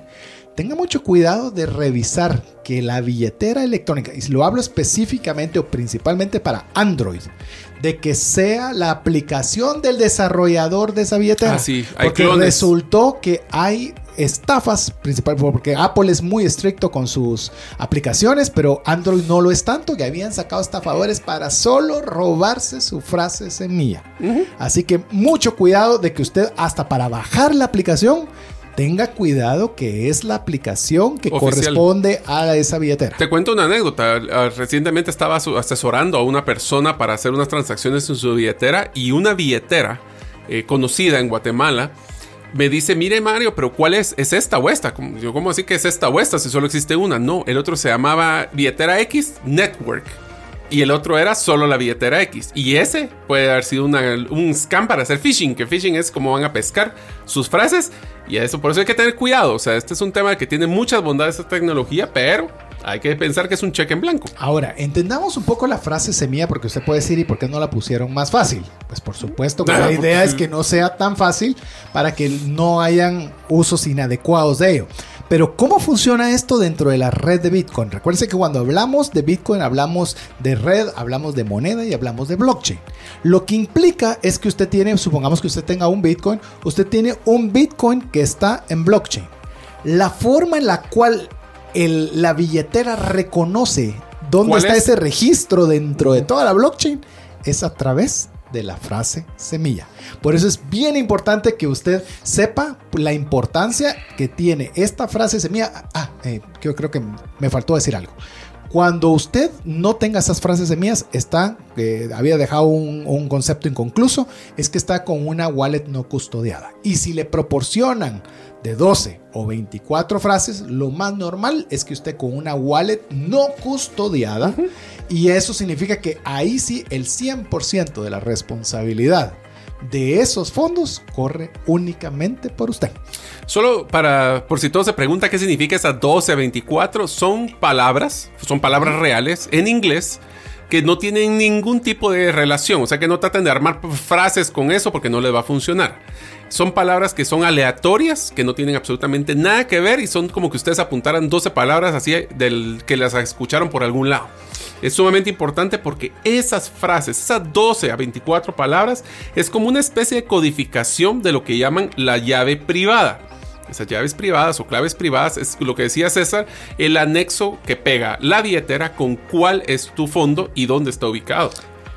Tenga mucho cuidado de revisar que la billetera electrónica, y lo hablo específicamente o principalmente para Android, de que sea la aplicación del desarrollador de esa billetera. Ah, sí, hay porque resultó que hay estafas, principalmente porque Apple es muy estricto con sus aplicaciones, pero Android no lo es tanto, que habían sacado estafadores para solo robarse su frase semilla. Así que mucho cuidado de que usted hasta para bajar la aplicación tenga cuidado que es la aplicación que corresponde a esa billetera. Te cuento una anécdota. Ah, recientemente estaba asesorando a una persona para hacer unas transacciones en su billetera y una billetera eh, conocida en Guatemala me dice, mire Mario, pero ¿cuál es? ¿Es esta o esta? Yo, ¿cómo así que es esta o esta si solo existe una? No, el otro se llamaba billetera X Network. Y el otro era solo la billetera X. Y ese puede haber sido un scam para hacer phishing, que phishing es como van a pescar sus frases. Y eso, por eso hay que tener cuidado. O sea, este es un tema que tiene muchas bondades de tecnología, pero hay que pensar que es un cheque en blanco. Ahora, entendamos un poco la frase semilla porque usted puede decir, ¿y por qué no la pusieron más fácil? Pues por supuesto que la idea es que no sea tan fácil para que no hayan usos inadecuados de ello. Pero ¿cómo funciona esto dentro de la red de Bitcoin? Recuerde que cuando hablamos de Bitcoin hablamos de red, hablamos de moneda y hablamos de blockchain. Lo que implica es que usted tiene, supongamos que usted tenga un Bitcoin, usted tiene un Bitcoin que está en blockchain. La forma en la cual la billetera reconoce dónde está ese registro dentro de toda la blockchain es a través de la frase semilla. Por eso es bien importante que usted sepa la importancia que tiene esta frase semilla. Ah, eh, yo creo que me faltó decir algo. Cuando usted no tenga esas frases semillas, está, eh, había dejado un, un, concepto inconcluso, es que está con una wallet no custodiada. Y si le proporcionan de 12 o 24 frases, lo más normal es que usted con una wallet no custodiada y eso significa que ahí sí el 100% de la responsabilidad de esos fondos corre únicamente por usted. Solo para, por si todo se pregunta qué significa esas 12 a 24, son palabras, son palabras reales en inglés que no tienen ningún tipo de relación, o sea que no traten de armar frases con eso porque no les va a funcionar. Son palabras que son aleatorias, que no tienen absolutamente nada que ver y son como que ustedes apuntaran 12 palabras así del que las escucharon por algún lado. Es sumamente importante porque esas frases, esas 12 a 24 palabras, es como una especie de codificación de lo que llaman la llave privada. Esas llaves privadas o claves privadas es lo que decía César, el anexo que pega la billetera con cuál es tu fondo y dónde está ubicado.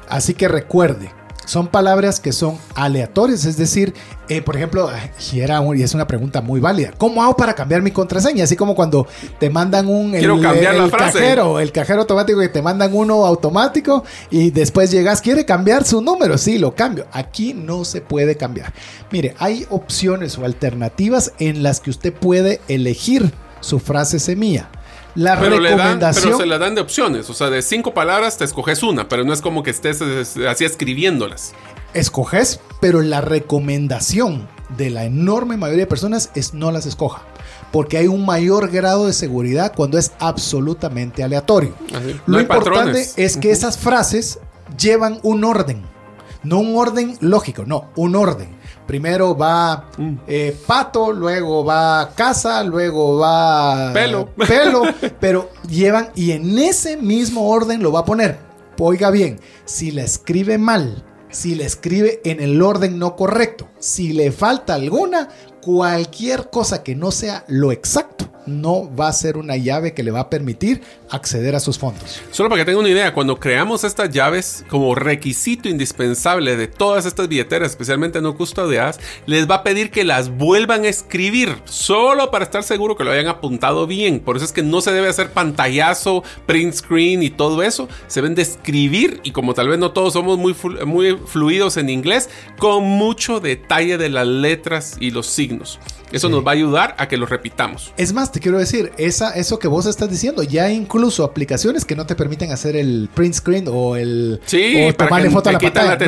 Así que recuerde, son palabras que son aleatorias, es decir, eh, por ejemplo, y, era y es una pregunta muy válida, ¿cómo hago para cambiar mi contraseña? Así como cuando te mandan un el, cambiar la cajero, el cajero automático que te mandan uno automático y después llegas, quiere cambiar su número, sí, lo cambio. Aquí no se puede cambiar. Mire, hay opciones o alternativas en las que usted puede elegir su frase semilla. La pero recomendación. pero se la dan de opciones. O sea, de cinco palabras te escoges una, pero no es como que estés así escribiéndolas. Escoges, pero la recomendación de la enorme mayoría de personas es no las escoja. Porque hay un mayor grado de seguridad cuando es absolutamente aleatorio. Lo importante es que esas frases llevan un orden. No un orden lógico, no, un orden. Primero va mm. eh, pato, luego va casa, luego va pelo. Pelo, *laughs* pero llevan y en ese mismo orden lo va a poner. Oiga bien, si la escribe mal, si la escribe en el orden no correcto, si le falta alguna, cualquier cosa que no sea lo exacto, no va a ser una llave que le va a permitir acceder a sus fondos. Solo para que tengan una idea, cuando creamos estas llaves como requisito indispensable de todas estas billeteras, especialmente no custodiadas, les va a pedir que las vuelvan a escribir, solo para estar seguro que lo hayan apuntado bien. Por eso es que no se debe hacer pantallazo, print screen y todo eso. Se ven de escribir y como tal vez no todos somos muy, muy fluidos en inglés, con mucho detalle de las letras y los signos. Eso nos va a ayudar a que lo repitamos. Es más, te quiero decir, esa, eso que vos estás diciendo, ya hay incluso aplicaciones que no te permiten hacer el print screen o el sí, o tomarle foto a la pantalla.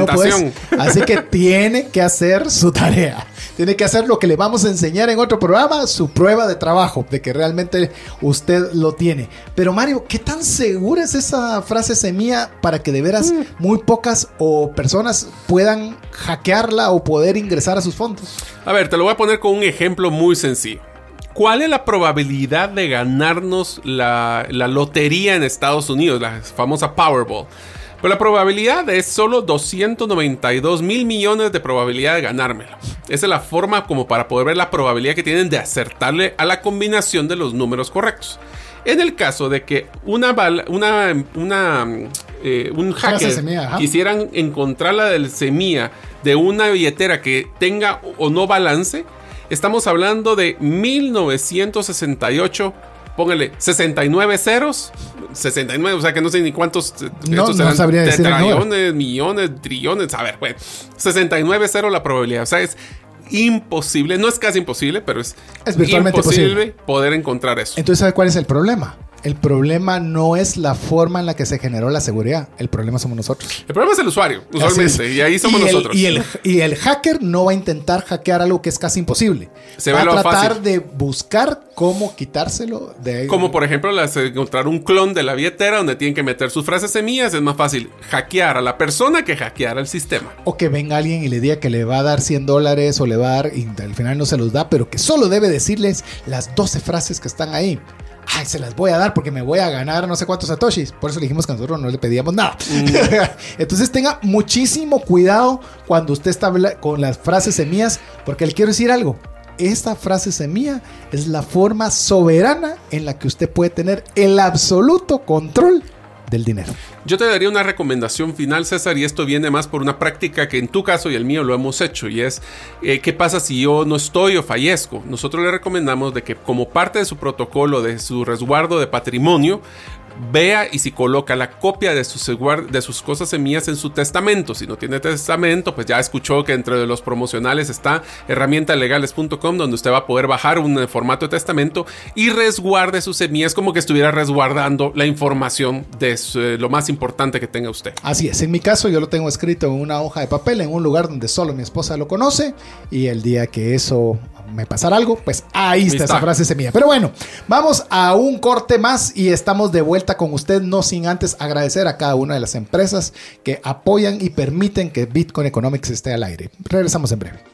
La así que tiene que hacer su tarea. Tiene que hacer lo que le vamos a enseñar en otro programa, su prueba de trabajo, de que realmente usted lo tiene. Pero Mario, ¿qué tan segura es esa frase semilla para que de veras mm. muy pocas o personas puedan hackearla o poder ingresar a sus fondos? A ver, te lo voy a poner con un ejemplo muy sencillo. ¿Cuál es la probabilidad de ganarnos la, lotería en Estados Unidos, la famosa Powerball? Pues la probabilidad es solo 292 mil millones de probabilidad de ganármelo. Esa es la forma como para poder ver la probabilidad que tienen de acertarle a la combinación de los números correctos. En el caso de que una, una, una eh, un hacker quisieran encontrar la del semilla de una billetera que tenga o no balance, estamos hablando de 1968 póngale 69 ceros, 69, o sea que no sé ni cuántos. No, no sabría decir trillones, millones, trillones, a ver, pues 69 ceros la probabilidad, o sea, es imposible, no es casi imposible, pero es, es virtualmente imposible poder encontrar eso. Entonces, ¿sabe cuál es el problema? El problema no es la forma en la que se generó la seguridad. El problema somos nosotros. El problema es el usuario, usualmente. Y ahí somos nosotros. Y el, y el, hacker no va a intentar hackear algo que es casi imposible. Se va a tratar de buscar cómo quitárselo de. Como por ejemplo, las, encontrar un clon de la billetera donde tienen que meter sus frases semillas. Es más fácil hackear a la persona que hackear al sistema. O que venga alguien y le diga que le va a dar 100 dólares o le va a dar y al final no se los da, pero que solo debe decirles las 12 frases que están ahí ay, se las voy a dar porque me voy a ganar no sé cuántos satoshis. Por eso le dijimos que nosotros no le pedíamos nada. Mm. *laughs* Entonces tenga muchísimo cuidado cuando usted está con las frases semillas, porque le quiero decir algo. Esta frase semilla es la forma soberana en la que usted puede tener el absoluto control del dinero. Yo te daría una recomendación final, César, y esto viene más por una práctica que en tu caso y el mío lo hemos hecho, y es eh, qué pasa si yo no estoy o fallezco. Nosotros le recomendamos de que como parte de su protocolo de su resguardo de patrimonio, vea y si coloca la copia de sus, de sus cosas semillas en su testamento. Si no tiene testamento, pues ya escuchó que entre los promocionales está herramientalegales.com donde usted va a poder bajar un eh, formato de testamento y resguarde sus semillas como que estuviera resguardando la información de eh, lo más importante que tenga usted. Así es, en mi caso yo lo tengo escrito en una hoja de papel en un lugar donde solo mi esposa lo conoce y el día que eso me pasara algo, pues ahí está, esa frase semilla. Pero bueno, vamos a un corte más y estamos de vuelta con usted, no sin antes agradecer a cada una de las empresas que apoyan y permiten que Bitcoin Economics esté al aire. Regresamos en breve.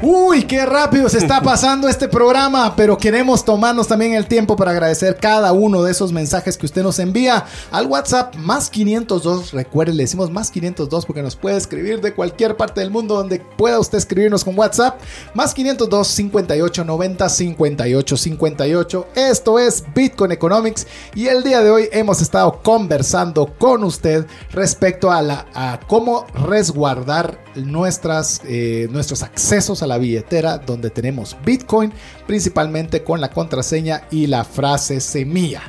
Uy, qué rápido se está *laughs* pasando este programa, pero queremos tomarnos también el tiempo para agradecer cada uno de esos mensajes que usted nos envía al WhatsApp más 502. Recuerde, le decimos más 502 porque nos puede escribir de cualquier parte del mundo donde pueda usted escribirnos con WhatsApp. Más 502 58 90 58 58. Esto es Bitcoin Economics y el día de hoy hemos estado conversando con usted respecto a, la, a cómo resguardar nuestras, eh, nuestros accesos a la billetera donde tenemos Bitcoin, principalmente con la contraseña y la frase semilla.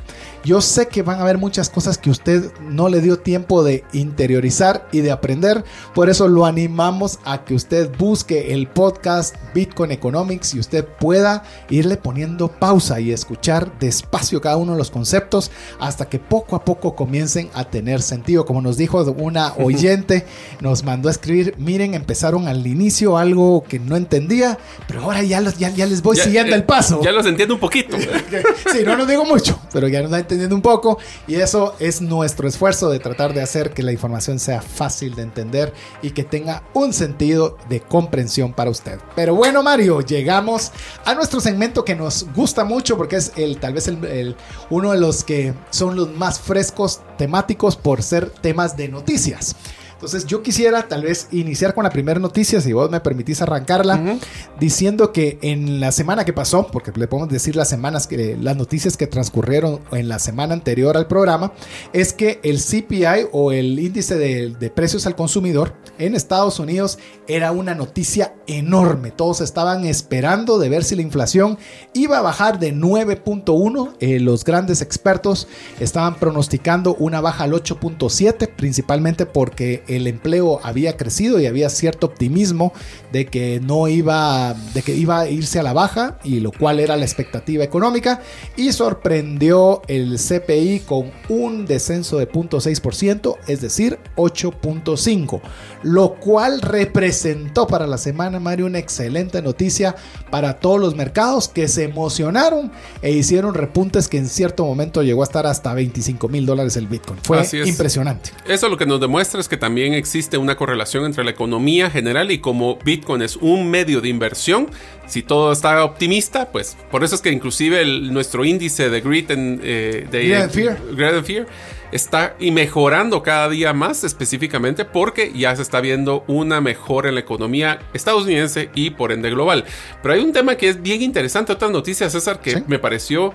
Yo sé que van a haber muchas cosas que usted no le dio tiempo de interiorizar y de aprender. Por eso lo animamos a que usted busque el podcast Bitcoin Economics y usted pueda irle poniendo pausa y escuchar despacio cada uno de los conceptos hasta que poco a poco comiencen a tener sentido. Como nos dijo una *laughs* oyente, nos mandó a escribir, miren, empezaron al inicio algo que no entendía, pero ahora ya, ya, ya les voy siguiendo el paso. Ya los entiendo un poquito. *laughs* sí, no lo digo mucho, pero ya nos va entendiendo un poco y eso es nuestro esfuerzo de tratar de hacer que la información sea fácil de entender y que tenga un sentido de comprensión para usted. Pero bueno, Mario, llegamos a nuestro segmento que nos gusta mucho porque es el tal vez el, uno de los que son los más frescos temáticos por ser temas de noticias. Entonces yo quisiera tal vez iniciar con la primera noticia, si vos me permitís arrancarla, diciendo que en la semana que pasó, porque le podemos decir las semanas que las noticias que transcurrieron en la semana anterior al programa, es que el CPI o el índice de, de precios al consumidor en Estados Unidos era una noticia enorme. Todos estaban esperando de ver si la inflación iba a bajar de 9.1. Eh, los grandes expertos estaban pronosticando una baja al 8.7, principalmente porque el empleo había crecido y había cierto optimismo de que no iba, de que iba a irse a la baja y lo cual era la expectativa económica y sorprendió el CPI con un descenso de 0.6%, es decir, 8.5, lo cual representó para la semana Mario una excelente noticia para todos los mercados que se emocionaron e hicieron repuntes que en cierto momento llegó a estar hasta 25 mil dólares el Bitcoin. Fue impresionante. Eso lo que nos demuestra es que también existe una correlación entre la economía general y como Bitcoin es un medio de inversión, si todo está optimista, pues por eso es que inclusive nuestro índice de Greed, en, eh, de Fear. Fear está y mejorando cada día más específicamente porque ya se está viendo una mejora en la economía estadounidense y por ende global. Pero hay un tema que es bien interesante, otra noticia, César, que me pareció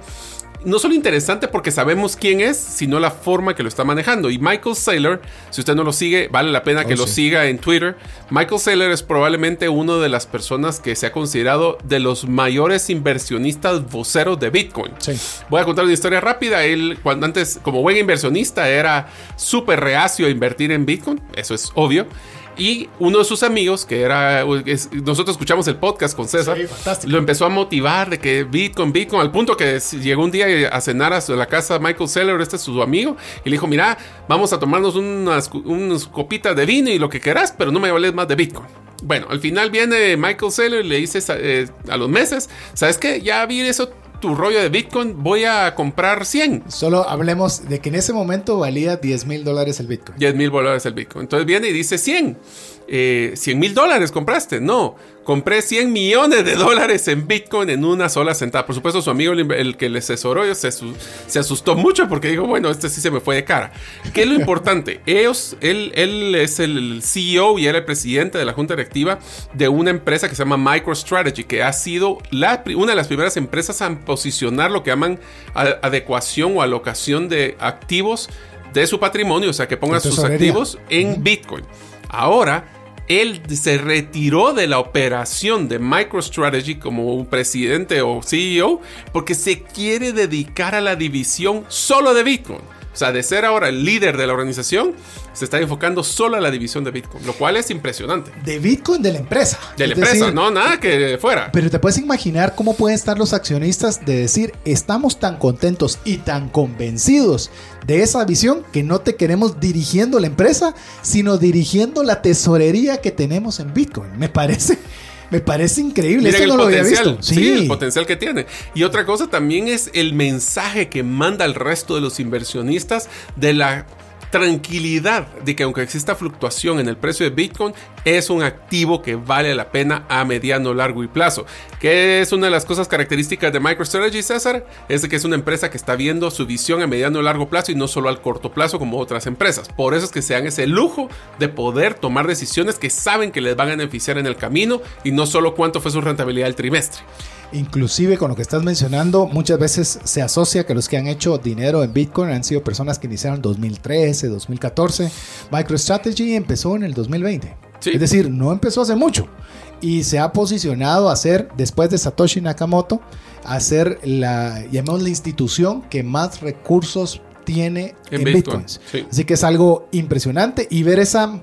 no solo interesante porque sabemos quién es, sino la forma que lo está manejando. Y Michael Saylor, si usted no lo sigue, vale la pena que oh, lo siga en Twitter. Michael Saylor es probablemente una de las personas que se ha considerado de los mayores inversionistas voceros de Bitcoin. Voy a contar una historia rápida. Él, cuando antes, como buen inversionista, era súper reacio a invertir en Bitcoin. Eso es obvio. Y uno de sus amigos, que era, nosotros escuchamos el podcast con César, lo empezó a motivar de que Bitcoin, Bitcoin, al punto que llegó un día a cenar a la casa Michael Seller, este es su amigo, y le dijo, mira, vamos a tomarnos unas, copitas de vino y lo que quieras, pero no me hables más de Bitcoin. Bueno, al final viene Michael Seller y le dice eh, a los meses, ¿sabes qué? Ya vi eso tu rollo de Bitcoin, voy a comprar 100. Solo hablemos de que en ese momento valía 10 mil dólares el Bitcoin. 10 mil dólares el Bitcoin. Entonces viene y dice 100. 100 eh, mil dólares compraste. No, compré 100 millones de dólares en Bitcoin en una sola sentada. Por supuesto, su amigo, el, que le asesoró, se, se, asustó mucho porque dijo, bueno, este sí se me fue de cara. ¿Qué es lo importante? *laughs* Ellos, él, él es el CEO y era el presidente de la junta directiva de una empresa que se llama MicroStrategy, que ha sido la, una de las primeras empresas a posicionar lo que llaman adecuación o alocación de activos de su patrimonio, o sea, que pongan sus activos en Bitcoin. Ahora, él se retiró de la operación de MicroStrategy como un presidente o CEO porque se quiere dedicar a la división solo de Bitcoin. O sea, de ser ahora el líder de la organización, se está enfocando solo a la división de Bitcoin, lo cual es impresionante. De Bitcoin de la empresa. De la empresa, no, nada que fuera. Pero te puedes imaginar cómo pueden estar los accionistas de decir, estamos tan contentos y tan convencidos de esa visión que no te queremos dirigiendo la empresa, sino dirigiendo la tesorería que tenemos en Bitcoin. Me parece me parece increíble. Miren no lo había visto. Sí. el potencial que tiene. Y otra cosa también es el mensaje que manda al resto de los inversionistas de la tranquilidad de que aunque exista fluctuación en el precio de Bitcoin, es un activo que vale la pena a mediano, largo y plazo. Que es una de las cosas características de MicroStrategy, César, es que es una empresa que está viendo su visión a mediano largo plazo y no solo al corto plazo como otras empresas. Por eso es que se dan ese lujo de poder tomar decisiones que saben que les van a beneficiar en el camino y no solo cuánto fue su rentabilidad el trimestre. Inclusive con lo que estás mencionando, muchas veces se asocia que los que han hecho dinero en Bitcoin han sido personas que iniciaron en 2013, 2014. MicroStrategy empezó en el 2020. Es decir, no empezó hace mucho. y se ha posicionado a ser, después de Satoshi Nakamoto, a ser la, llamamos la institución que más recursos tiene en, bitcoins. Así que es algo impresionante y ver esa,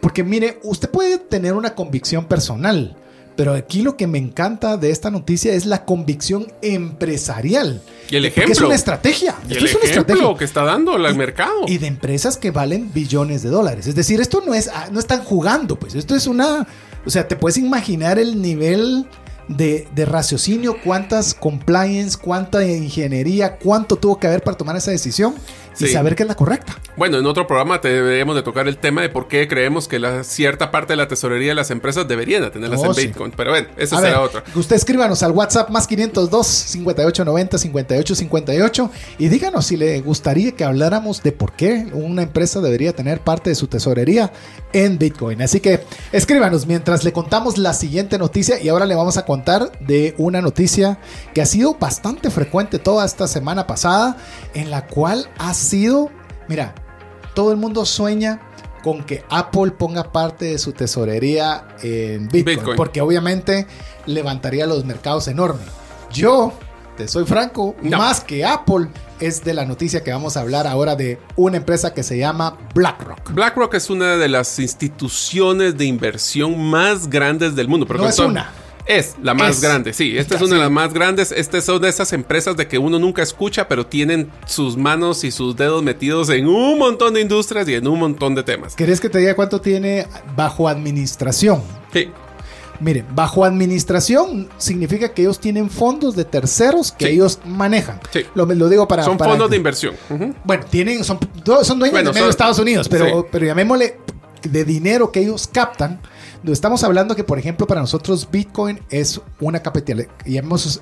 porque mire, usted puede tener una convicción personal, pero aquí lo que me encanta de esta noticia es la convicción empresarial. Y el ejemplo. es una estrategia. Y el ejemplo que está dando el mercado. Y de empresas que valen billones de dólares. Es decir, esto no es, ah, no están jugando, pues. Esto es una. O sea, te puedes imaginar el nivel de, de, raciocinio, cuántas compliance, cuánta ingeniería, cuánto tuvo que haber para tomar esa decisión y saber que es la correcta. Bueno, en otro programa deberíamos de tocar el tema de por qué creemos que la cierta parte de la tesorería de las empresas deberían tenerlas en oh, Bitcoin. Pero bueno, esa será otra. Usted escríbanos al WhatsApp más 502 5890 5858 y díganos si le gustaría que habláramos de por qué una empresa debería tener parte de su tesorería en Bitcoin. Así que escríbanos mientras le contamos la siguiente noticia y ahora le vamos a contar de una noticia que ha sido bastante frecuente toda esta semana pasada en la cual ha sido, mira, todo el mundo sueña con que Apple ponga parte de su tesorería en Bitcoin, porque obviamente levantaría los mercados enormes. Yo, te soy franco, más que Apple es de la noticia que vamos a hablar ahora de una empresa que se llama BlackRock. BlackRock es una de las instituciones de inversión más grandes del mundo. Pero no es una. Es la más grande, sí. Esta es una de las más grandes. Estas son de esas empresas de que uno nunca escucha, pero tienen sus manos y sus dedos metidos en un montón de industrias y en un montón de temas. ¿Querés que te diga cuánto tiene bajo administración? Sí. Miren, bajo administración significa que ellos tienen fondos de terceros que ellos manejan. Sí. Lo, lo digo para. Son fondos de inversión. Bueno, tienen, son, son dueños de Estados Unidos, pero, pero llamémosle de dinero que ellos captan Estamos hablando que, por ejemplo, para nosotros Bitcoin es una capital,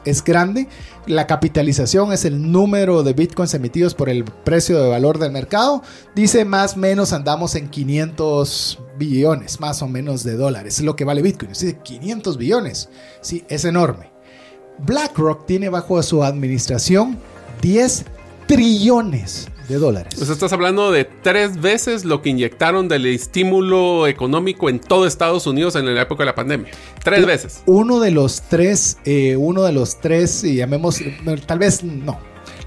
es grande. La capitalización es el número de Bitcoins emitidos por el precio de valor del mercado. Dice más o menos andamos en 500 billones, más o menos de dólares. Es lo que vale Bitcoin. Dice 500 billones. Sí, es enorme. BlackRock tiene bajo su administración 10 trillones de dólares. Pues estás hablando de tres veces lo que inyectaron del estímulo económico en todo Estados Unidos en la época de la pandemia. Tres veces. Uno de los tres, eh, uno de los tres, y llamemos, tal vez no.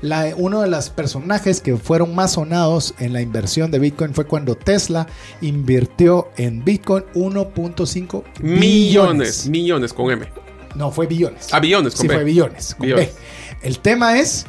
La, uno de los personajes que fueron más sonados en la inversión de Bitcoin fue cuando Tesla invirtió en Bitcoin 1.5 millones. Millones con M. No, fue billones. Ah, billones, con Sí, fue billones. Con B. El tema es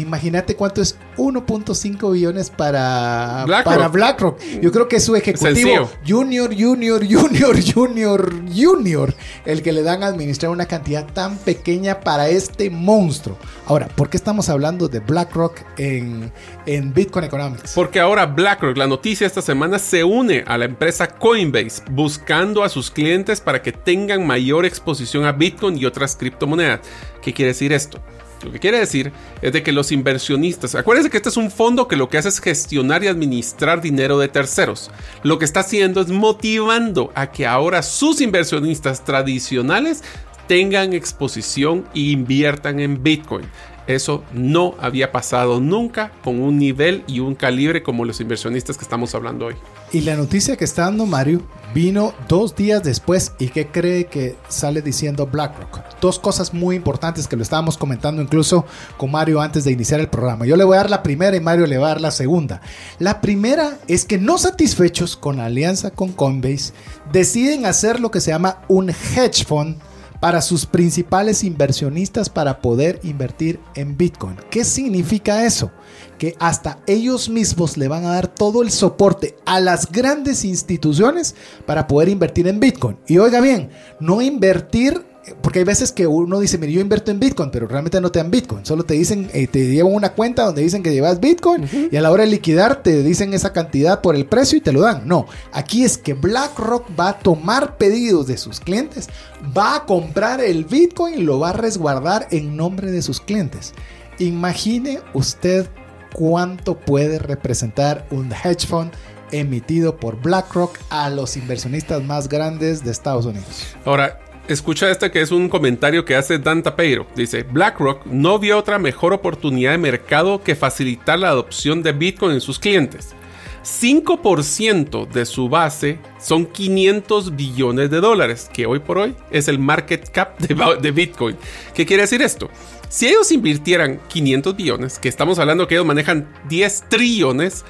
imagínate cuánto es 1.5 billones para BlackRock. para BlackRock. Yo creo que es su ejecutivo Junior, Junior, Junior, Junior, Junior, el que le dan a administrar una cantidad tan pequeña para este monstruo. Ahora, ¿por qué estamos hablando de BlackRock en, en Bitcoin Economics? Porque ahora BlackRock, la noticia esta semana, se une a la empresa Coinbase buscando a sus clientes para que tengan mayor exposición a Bitcoin y otras criptomonedas. ¿Qué quiere decir esto? Lo que quiere decir es de que los inversionistas, acuérdense que este es un fondo que lo que hace es gestionar y administrar dinero de terceros. Lo que está haciendo es motivando a que ahora sus inversionistas tradicionales tengan exposición e inviertan en Bitcoin. Eso no había pasado nunca con un nivel y un calibre como los inversionistas que estamos hablando hoy. Y la noticia que está dando Mario vino dos días después y que cree que sale diciendo BlackRock. Dos cosas muy importantes que lo estábamos comentando incluso con Mario antes de iniciar el programa. Yo le voy a dar la primera y Mario le va a dar la segunda. La primera es que no satisfechos con la alianza con Coinbase, deciden hacer lo que se llama un hedge fund para sus principales inversionistas para poder invertir en Bitcoin. ¿Qué significa eso? Que hasta ellos mismos le van a dar todo el soporte a las grandes instituciones para poder invertir en Bitcoin. Y oiga bien, no invertir porque hay veces que uno dice, mire, yo invierto en Bitcoin, pero realmente no te dan Bitcoin. Solo te dicen, eh, te llevan una cuenta donde dicen que llevas Bitcoin y a la hora de liquidar te dicen esa cantidad por el precio y te lo dan. No, aquí es que BlackRock va a tomar pedidos de sus clientes, va a comprar el Bitcoin y lo va a resguardar en nombre de sus clientes. Imagine usted cuánto puede representar un hedge fund emitido por BlackRock a los inversionistas más grandes de Estados Unidos. Ahora, Escucha este que es un comentario que hace Dan Tapeiro. Dice, BlackRock no vio otra mejor oportunidad de mercado que facilitar la adopción de Bitcoin en sus clientes. 5% de su base son 500 billones de dólares, que hoy por hoy es el market cap de, *laughs* de Bitcoin. ¿Qué quiere decir esto? Si ellos invirtieran 500 billones, que estamos hablando que ellos manejan 10 trillones,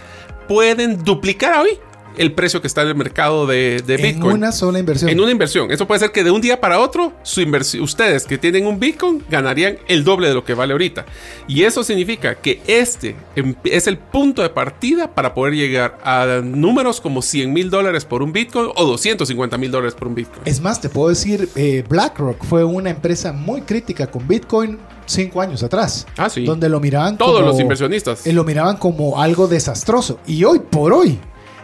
pueden duplicar hoy el precio que está en el mercado de, Bitcoin. En una sola inversión. En una inversión. Eso puede ser que de un día para otro, su ustedes que tienen un Bitcoin ganarían el doble de lo que vale ahorita. Y eso significa que este em, es el punto de partida para poder llegar a números como 100 mil dólares por un Bitcoin o 250 mil dólares por un Bitcoin. Es más, te puedo decir, eh, BlackRock fue una empresa muy crítica con Bitcoin cinco años atrás. Ah, sí. Donde lo miraban Todos los inversionistas. Eh, lo miraban como algo desastroso. Y hoy por hoy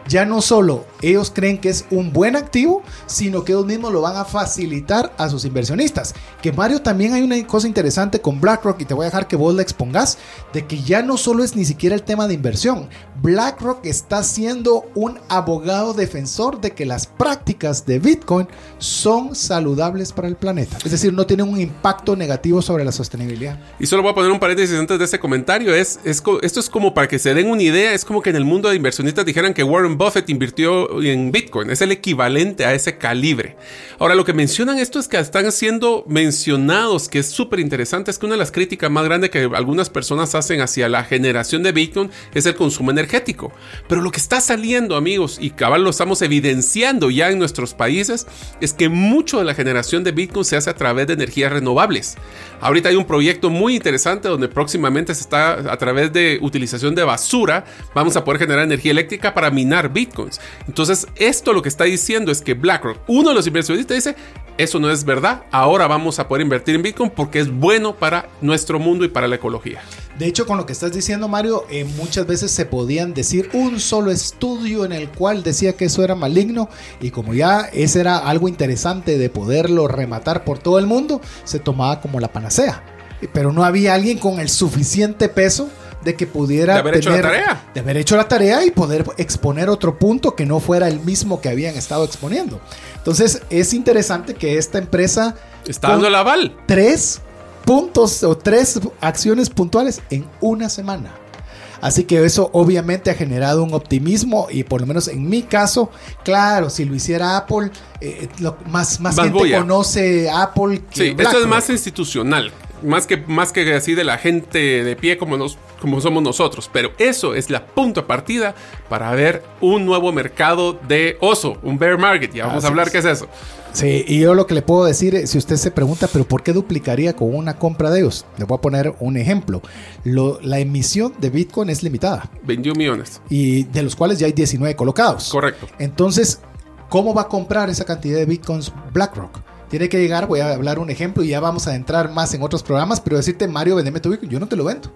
ya no solo ellos creen que es un buen activo, sino que ellos mismos lo van a facilitar a sus inversionistas. Que Mario también hay una cosa interesante con BlackRock y te voy a dejar que vos la expongas, de que ya no solo es ni siquiera el tema de inversión. BlackRock está siendo un abogado defensor de que las prácticas de Bitcoin son saludables para el planeta. Es decir, no tienen un impacto negativo sobre la sostenibilidad. Y solo voy a poner un paréntesis antes de este comentario. Es, esto es como para que se den una idea, es como que en el mundo de inversionistas dijeran que Warren Buffett invirtió en Bitcoin. Es el equivalente a ese calibre. Ahora, lo que mencionan esto es que están siendo mencionados, que es súper interesante, es que una de las críticas más grandes que algunas personas hacen hacia la generación de Bitcoin es el consumo energético. Pero lo que está saliendo, amigos, y cabal lo estamos evidenciando ya en nuestros países, es que mucho de la generación de Bitcoin se hace a través de energías renovables. Ahorita hay un proyecto muy interesante donde próximamente se está a través de utilización de basura, vamos a poder generar energía eléctrica para minar bitcoins. Entonces, esto lo que está diciendo es que BlackRock, uno de los inversionistas, dice, eso no es verdad, ahora vamos a poder invertir en bitcoin porque es bueno para nuestro mundo y para la ecología. De hecho, con lo que estás diciendo, Mario, eh, muchas veces se podían decir un solo estudio en el cual decía que eso era maligno y como ya ese era algo interesante de poderlo rematar por todo el mundo, se tomaba como la panacea. Pero no había alguien con el suficiente peso de que pudiera de haber hecho la tarea. de haber hecho la tarea y poder exponer otro punto que no fuera el mismo que habían estado exponiendo. Entonces es interesante que esta empresa está dando el aval. Tres puntos o tres acciones puntuales en una semana. Así que eso obviamente ha generado un optimismo y por lo menos en mi caso, claro, si lo hiciera Apple, eh, más, más, gente conoce Apple que Sí, esto es más institucional, más que, más que así de la gente de pie como, nos, como somos nosotros. Pero eso es la punta partida para ver un nuevo mercado de oso, un bear market. Ya vamos a hablar qué es eso. Sí, y yo lo que le puedo decir, si usted se pregunta, pero ¿por qué duplicaría con una compra de ellos? Le voy a poner un ejemplo. la emisión de Bitcoin es limitada. 21 millones. Y de los cuales ya hay 19 colocados. Correcto. Entonces, ¿cómo va a comprar esa cantidad de Bitcoins BlackRock? Tiene que llegar, voy a hablar un ejemplo y ya vamos a entrar más en otros programas, pero decirte, Mario, vendeme tu Bitcoin, yo no te lo vendo.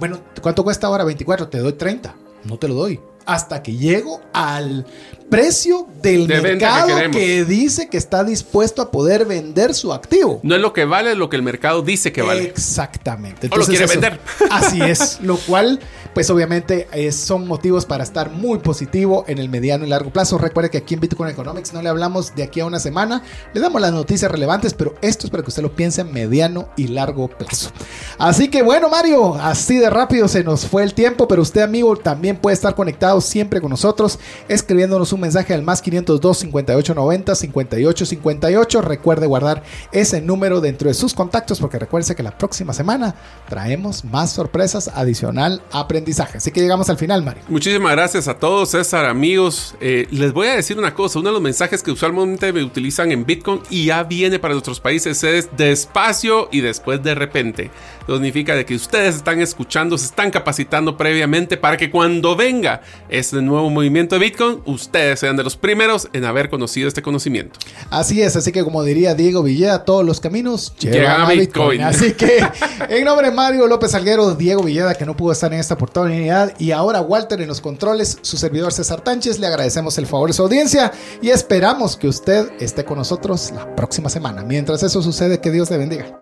Bueno, ¿cuánto cuesta ahora? 24, te doy 30. No te lo doy. Hasta que llego al precio del mercado que, dice que está dispuesto a poder vender su activo. No es lo que vale, es lo que el mercado dice que vale. Exactamente. Entonces, lo quiere vender. *laughs* Así es. lo cual, pues obviamente eh, son motivos para estar muy positivo en el mediano y largo plazo. Recuerde que aquí en Bitcoin Economics no le hablamos de aquí a una semana. Le damos las noticias relevantes, pero esto es para que usted lo piense en mediano y largo plazo. Así que bueno, Mario, así de rápido se nos fue el tiempo, pero usted, amigo, también puede estar conectado siempre con nosotros escribiéndonos un mensaje al más 502 5890 5858. Recuerde guardar ese número dentro de sus contactos porque recuerde que la próxima semana traemos más sorpresas adicional aprendizaje. Así que llegamos al final, Mario. Muchísimas gracias a todos, César, amigos. Eh, les voy a decir una cosa, uno de los mensajes que usualmente me utilizan en Bitcoin y ya viene para nuestros países es despacio y después de repente. Significa de que ustedes están escuchando, se están capacitando previamente para que cuando venga este nuevo movimiento de Bitcoin, ustedes sean de los primeros en haber conocido este conocimiento. Así es, así que como diría Diego Villeda, todos los caminos llegan, a Bitcoin. Así *laughs* que en nombre de Mario López Alguero, Diego Villeda, que no pudo estar en esta oportunidad, y ahora Walter en los controles, su servidor César Tánchez, le agradecemos el favor de su audiencia y esperamos que usted esté con nosotros la próxima semana. Mientras eso sucede, que Dios le bendiga.